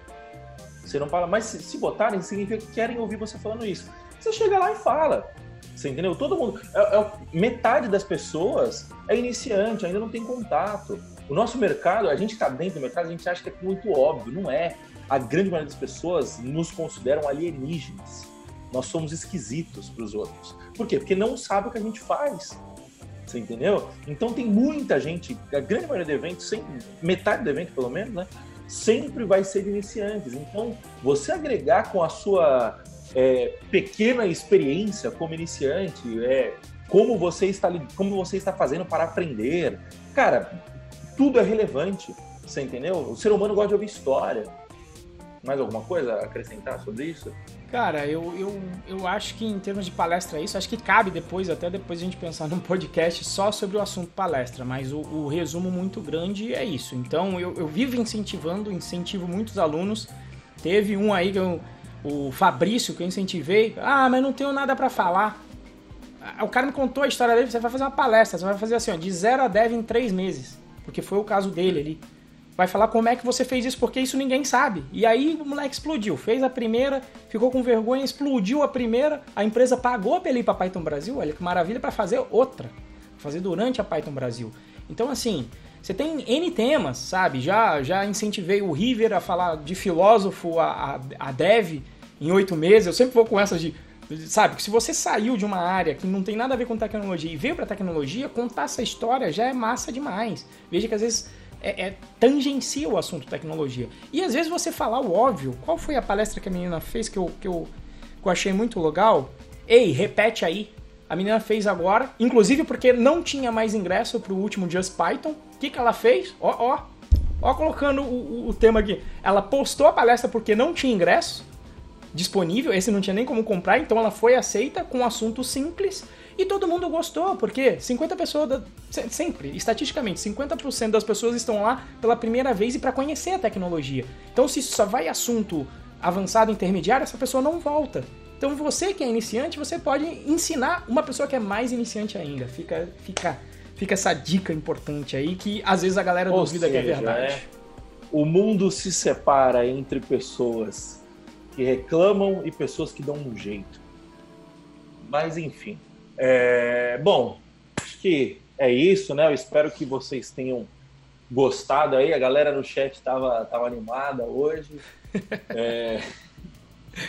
Você não fala, mas se, se votarem, significa que querem ouvir você falando isso. Você chega lá e fala. Você entendeu? Todo mundo. É, é, metade das pessoas é iniciante, ainda não tem contato. O nosso mercado, a gente está dentro do mercado, a gente acha que é muito óbvio. Não é. A grande maioria das pessoas nos consideram alienígenas. Nós somos esquisitos para os outros. Por quê? Porque não sabe o que a gente faz. Você entendeu? Então tem muita gente, a grande maioria do evento, sempre, metade do evento pelo menos, né? Sempre vai ser de iniciantes. Então, você agregar com a sua é, pequena experiência como iniciante, é, como você está como você está fazendo para aprender, cara, tudo é relevante. Você entendeu? O ser humano gosta de ouvir história. Mais alguma coisa a acrescentar sobre isso? Cara, eu, eu, eu acho que em termos de palestra é isso, acho que cabe depois, até depois a gente pensar num podcast só sobre o assunto palestra, mas o, o resumo muito grande é isso. Então eu, eu vivo incentivando, incentivo muitos alunos. Teve um aí que eu, o Fabrício que eu incentivei, ah, mas não tenho nada para falar. O cara me contou a história dele, você vai fazer uma palestra, você vai fazer assim, ó, de 0 a 10 em 3 meses, porque foi o caso dele ali vai falar como é que você fez isso, porque isso ninguém sabe. E aí o moleque explodiu, fez a primeira, ficou com vergonha, explodiu a primeira, a empresa pagou pra ele ir pra Python Brasil, olha que maravilha, para fazer outra, fazer durante a Python Brasil. Então, assim, você tem N temas, sabe? Já, já incentivei o River a falar de filósofo, a, a, a dev, em oito meses. Eu sempre vou com essas de. Sabe, que se você saiu de uma área que não tem nada a ver com tecnologia e veio para tecnologia, contar essa história já é massa demais. Veja que às vezes é, é, tangencia o assunto tecnologia. E às vezes você falar o óbvio. Qual foi a palestra que a menina fez que eu, que eu, que eu achei muito legal? Ei, repete aí. A menina fez agora, inclusive porque não tinha mais ingresso para o último Just Python. O que, que ela fez? Ó, ó, ó, colocando o, o, tema aqui. Ela postou a palestra porque não tinha ingresso disponível, esse não tinha nem como comprar, então ela foi aceita com um assunto simples e todo mundo gostou, porque 50 pessoas, da, sempre, estatisticamente, 50% das pessoas estão lá pela primeira vez e para conhecer a tecnologia. Então, se só vai assunto avançado, intermediário, essa pessoa não volta. Então, você que é iniciante, você pode ensinar uma pessoa que é mais iniciante ainda. Fica, fica, fica essa dica importante aí que às vezes a galera Ou duvida seja, que é verdade. É o mundo se separa entre pessoas que reclamam e pessoas que dão um jeito. Mas enfim. É... Bom, acho que é isso, né? Eu espero que vocês tenham gostado aí. A galera no chat estava tava animada hoje. É...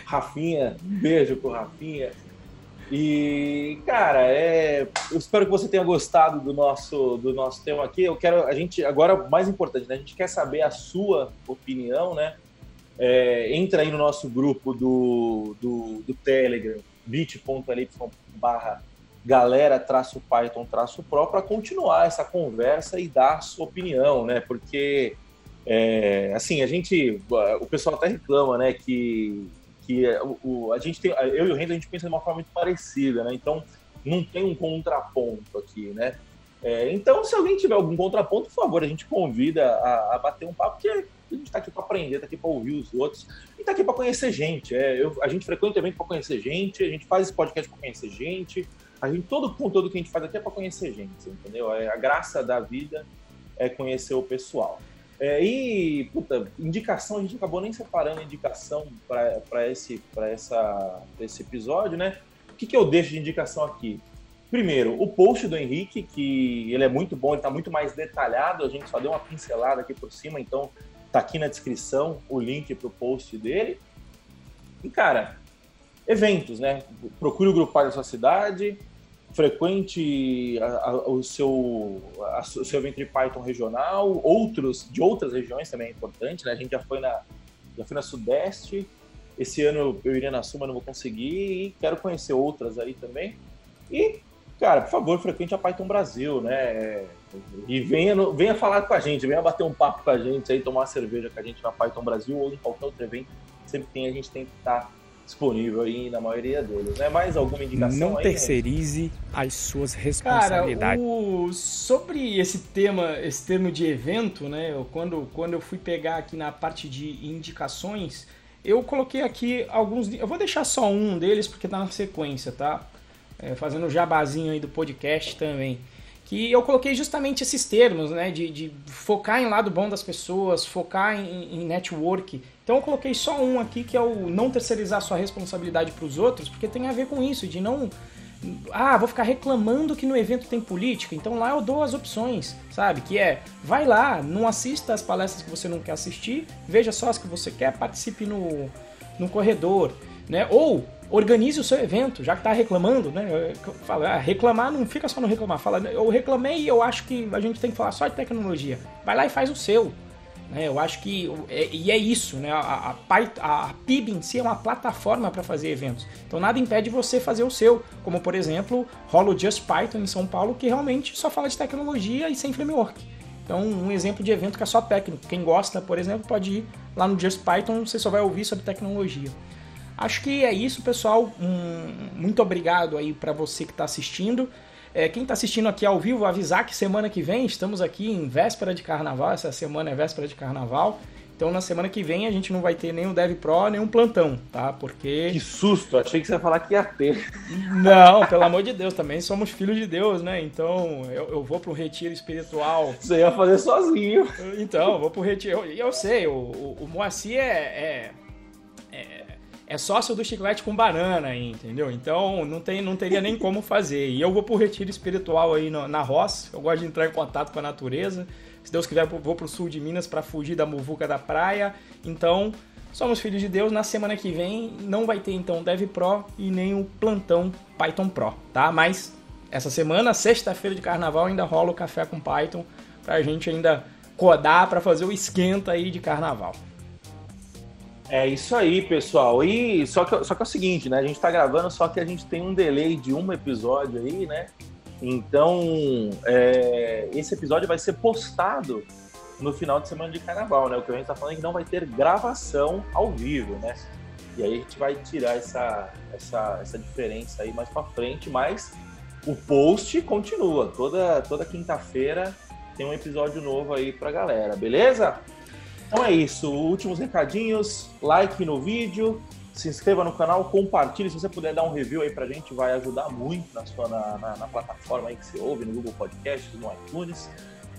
Rafinha, um beijo pro Rafinha. E, cara, é, eu espero que você tenha gostado do nosso, do nosso tema aqui. Eu quero, a gente, agora, mais importante, né? A gente quer saber a sua opinião, né? É, entra aí no nosso grupo do, do, do Telegram, bit.ly barra galera traço Python traço Pro para continuar essa conversa e dar a sua opinião, né? Porque é, assim a gente, o pessoal até reclama, né? Que que o, o, a gente tem, eu e o Rendo, a gente pensa de uma forma muito parecida, né? Então, não tem um contraponto aqui, né? É, então, se alguém tiver algum contraponto, por favor, a gente convida a, a bater um papo, porque a gente está aqui para aprender, está aqui para ouvir os outros, e está aqui para conhecer gente. É, eu, a gente frequenta evento para conhecer gente, a gente faz esse podcast para conhecer gente, a gente, todo o conteúdo que a gente faz aqui é para conhecer gente, entendeu? É, a graça da vida é conhecer o pessoal. É, e, puta, indicação, a gente acabou nem separando indicação para esse, essa, esse episódio, né? O que, que eu deixo de indicação aqui? Primeiro, o post do Henrique, que ele é muito bom, ele está muito mais detalhado, a gente só deu uma pincelada aqui por cima, então tá aqui na descrição o link para o post dele. E, cara, eventos, né? Procure o grupo da sua cidade, frequente a, a, o, seu, a, o seu evento de Python regional, outros de outras regiões também é importante, né? A gente já foi na, já foi na Sudeste, esse ano eu iria na Sul, mas não vou conseguir, e quero conhecer outras aí também. E, cara, por favor, frequente a Python Brasil, né? E venha, venha falar com a gente, venha bater um papo com a gente aí, tomar uma cerveja com a gente na Python Brasil ou em qualquer outro evento. Sempre tem, a gente tem que estar disponível aí na maioria deles. Né? Mais alguma indicação? Não aí, terceirize gente? as suas responsabilidades. Cara, o... sobre esse tema, esse termo de evento, né? Eu, quando, quando eu fui pegar aqui na parte de indicações, eu coloquei aqui alguns. Eu vou deixar só um deles porque tá na sequência, tá? É, fazendo o jabazinho aí do podcast também que eu coloquei justamente esses termos, né, de, de focar em lado bom das pessoas, focar em, em, network. Então eu coloquei só um aqui que é o não terceirizar sua responsabilidade para os outros, porque tem a ver com isso, de não ah, vou ficar reclamando que no evento tem política, então lá eu dou as opções, sabe? Que é, vai lá, não assista as palestras que você não quer assistir, veja só as que você quer, participe no, no corredor, né? Ou organize o seu evento, já que está reclamando, né? Fala, ah, reclamar não fica só no reclamar. Fala, eu reclamei e eu acho que a gente tem que falar só de tecnologia. Vai lá e faz o seu. Né? Eu acho que. É, e é isso, né? A, a, a PIB em si é uma plataforma para fazer eventos. Então nada impede você fazer o seu. Como por exemplo, rola o Just Python em São Paulo, que realmente só fala de tecnologia e sem framework. Então, um exemplo de evento que é só técnico. Quem gosta, por exemplo, pode ir lá no Just Python, você só vai ouvir sobre tecnologia. Acho que é isso, pessoal. Um, muito obrigado aí para você que está assistindo. É, quem está assistindo aqui ao vivo, avisar que semana que vem estamos aqui em véspera de carnaval. Essa semana é véspera de carnaval. Então na semana que vem a gente não vai ter o Dev Pro, nem um plantão, tá? Porque. Que susto! Achei que você ia falar que ia ter. Não, pelo amor de Deus, também somos filhos de Deus, né? Então eu, eu vou pro retiro espiritual. Você ia fazer sozinho. Então, eu vou pro retiro. E eu, eu, sei, o, o, o Moacir é, é, é sócio do chiclete com banana, entendeu? Então não, tem, não teria nem como fazer. E eu vou pro retiro espiritual aí no, na roça, eu gosto de entrar em contato com a natureza. Se Deus quiser, vou pro sul de Minas para fugir da muvuca da praia. Então, somos filhos de Deus. Na semana que vem não vai ter então Dev Pro e nem o plantão Python Pro, tá? Mas essa semana, sexta-feira de carnaval, ainda rola o café com Python pra gente ainda codar para fazer o esquenta aí de carnaval. É isso aí, pessoal. E só que, só que é o seguinte, né? A gente tá gravando, só que a gente tem um delay de um episódio aí, né? Então, é, esse episódio vai ser postado no final de semana de carnaval, né? O que a gente tá falando é que não vai ter gravação ao vivo, né? E aí a gente vai tirar essa, essa, essa diferença aí mais para frente, mas o post continua. Toda, toda quinta-feira tem um episódio novo aí pra galera, beleza? Então é isso, últimos recadinhos, like no vídeo, se inscreva no canal, compartilhe, se você puder dar um review aí pra gente, vai ajudar muito na, sua, na, na, na plataforma aí que você ouve, no Google Podcasts, no iTunes.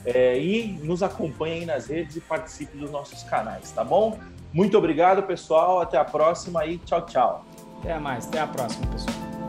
É, e nos acompanhe aí nas redes e participe dos nossos canais, tá bom? Muito obrigado, pessoal. Até a próxima e tchau, tchau. Até mais. Até a próxima, pessoal.